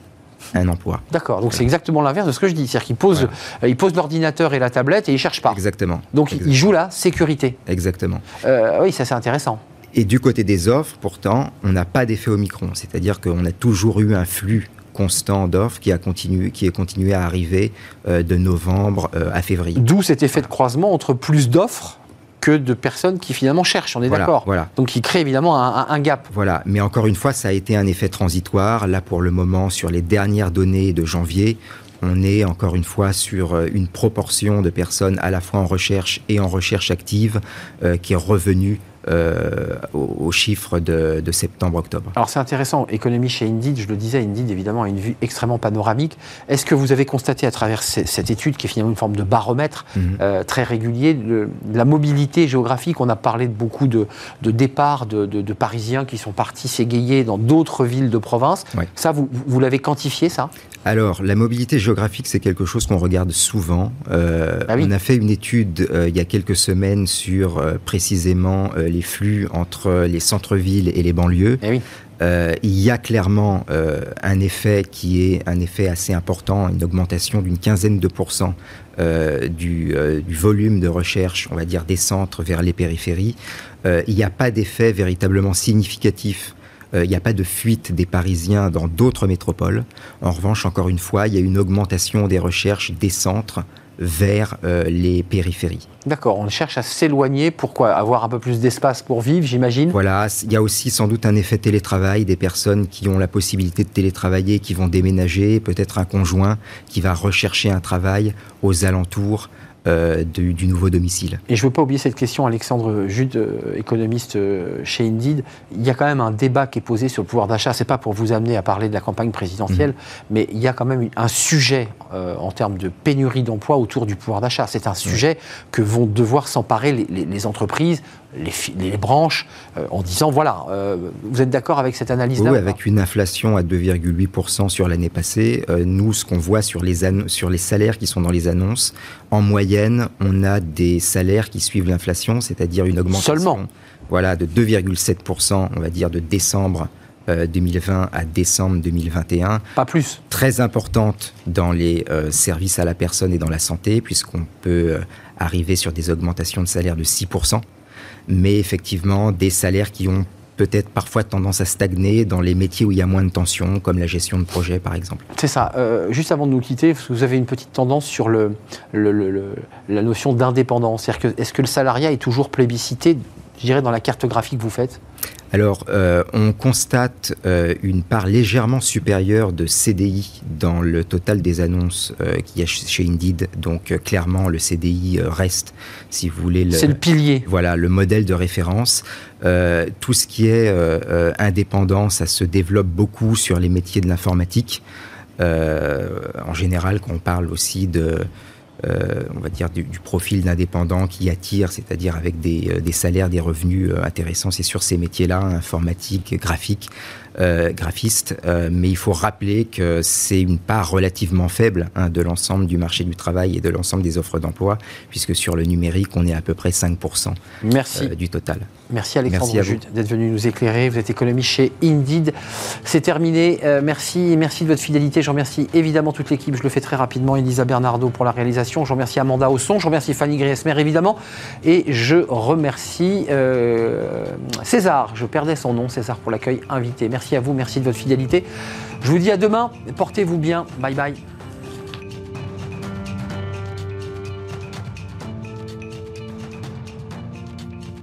un emploi. D'accord, donc c'est exactement l'inverse de ce que je dis. C'est-à-dire qu'ils posent, euh, l'ordinateur et la tablette et ils ne cherchent pas. Exactement. Donc ils jouent la sécurité. Exactement. oui, ça c'est intéressant. Et du côté des offres, pourtant, on n'a pas d'effet Omicron. C'est-à-dire qu'on a toujours eu un flux constant d'offres qui a continué, qui est continué à arriver euh, de novembre euh, à février. D'où cet effet de croisement entre plus d'offres que de personnes qui finalement cherchent, on est d'accord voilà. Donc il crée évidemment un, gap. Voilà, mais encore une fois, ça a été un effet transitoire. Là, pour le moment, sur les dernières données de janvier, on est encore une fois sur euh, une proportion de personnes à la fois en recherche et en recherche active qui est revenue euh, aux, chiffres de, septembre-octobre. Alors c'est intéressant, économie chez Indeed, je le disais, Indeed évidemment a une vue extrêmement panoramique. Est-ce que vous avez constaté à travers cette étude, qui est finalement une forme de baromètre mhm. euh, très régulier, de, la mobilité géographique? On a parlé de beaucoup de, de départs de, Parisiens qui sont partis s'égayer dans d'autres villes de province. Ça, vous, vous l'avez quantifié, ça? Alors, la mobilité géographique, c'est quelque chose qu'on regarde souvent. Euh, ah on a fait une étude il y a quelques semaines sur précisément les flux entre les centres-villes et les banlieues. Eh euh, il y a clairement euh, un effet qui est un effet assez important, une augmentation d'une quinzaine de pourcents euh, du, du, volume de recherche, on va dire, des centres vers les périphéries. il n'y a pas d'effet véritablement significatif il n'y a pas de fuite des Parisiens dans d'autres métropoles. En revanche, encore une fois, il y a une augmentation des recherches des centres vers euh, les périphéries. D'accord, on cherche à s'éloigner, pourquoi Avoir un peu plus d'espace pour vivre, j'imagine? Voilà, il y a aussi sans doute un effet télétravail, des personnes qui ont la possibilité de télétravailler, qui vont déménager, peut-être un conjoint qui va rechercher un travail aux alentours euh, du, nouveau domicile. Et je ne veux pas oublier cette question, Alexandre Jude, euh, économiste euh, chez Indeed. Il y a quand même un débat qui est posé sur le pouvoir d'achat. Ce n'est pas pour vous amener à parler de la campagne présidentielle, mhm. mais il y a quand même un sujet en termes de pénurie d'emploi autour du pouvoir d'achat. C'est un sujet que vont devoir s'emparer les, entreprises, les, branches euh, en disant voilà, euh, vous êtes d'accord avec cette analyse-là Oui, avec une inflation à 2,8% sur l'année passée, euh, nous, ce qu'on voit sur les, sur les salaires qui sont dans les annonces, en moyenne, on a des salaires qui suivent l'inflation, c'est-à-dire une augmentation Seulement. Voilà, de 2,7%, on va dire, de décembre 2020 à décembre 2021. Pas plus. Très importante dans les services à la personne et dans la santé, puisqu'on peut arriver sur des augmentations de salaire de 6% mais effectivement des salaires qui ont peut-être parfois tendance à stagner dans les métiers où il y a moins de tension, comme la gestion de projet par exemple. C'est ça. Euh, juste avant de nous quitter, vous avez une petite tendance sur la notion d'indépendance. Est-ce que le salariat est toujours plébiscité, je dirais, dans la cartographie que vous faites? Alors, euh, on constate euh, une part légèrement supérieure de CDI dans le total des annonces euh, qu'il y a chez Indeed. Donc, clairement, le CDI reste, si vous voulez, c'est le pilier. Voilà, le modèle de référence. tout ce qui est indépendant, ça se développe beaucoup sur les métiers de l'informatique. en général, quand on parle aussi de euh, on va dire, du, profil d'indépendant qui attire, c'est-à-dire avec des, euh, des, salaires, des revenus euh, intéressants. C'est sur ces métiers-là, informatique, graphique, euh, graphiste, euh, mais il faut rappeler que c'est une part relativement faible hein, de l'ensemble du marché du travail et de l'ensemble des offres d'emploi, puisque sur le numérique, on est à peu près 5% Merci. Euh, du total. Merci Alexandre merci d'être venu nous éclairer. Vous êtes économiste chez Indeed. C'est terminé. merci, merci de votre fidélité. Je remercie évidemment toute l'équipe. Je le fais très rapidement. Elisa Bernardo pour la réalisation. Je remercie Amanda Osson. Je remercie Fanny Griesmer évidemment. Et je remercie César. Je perdais son nom, César, pour l'accueil invité. À vous, merci de votre fidélité. Je vous dis à demain, portez-vous bien, bye bye.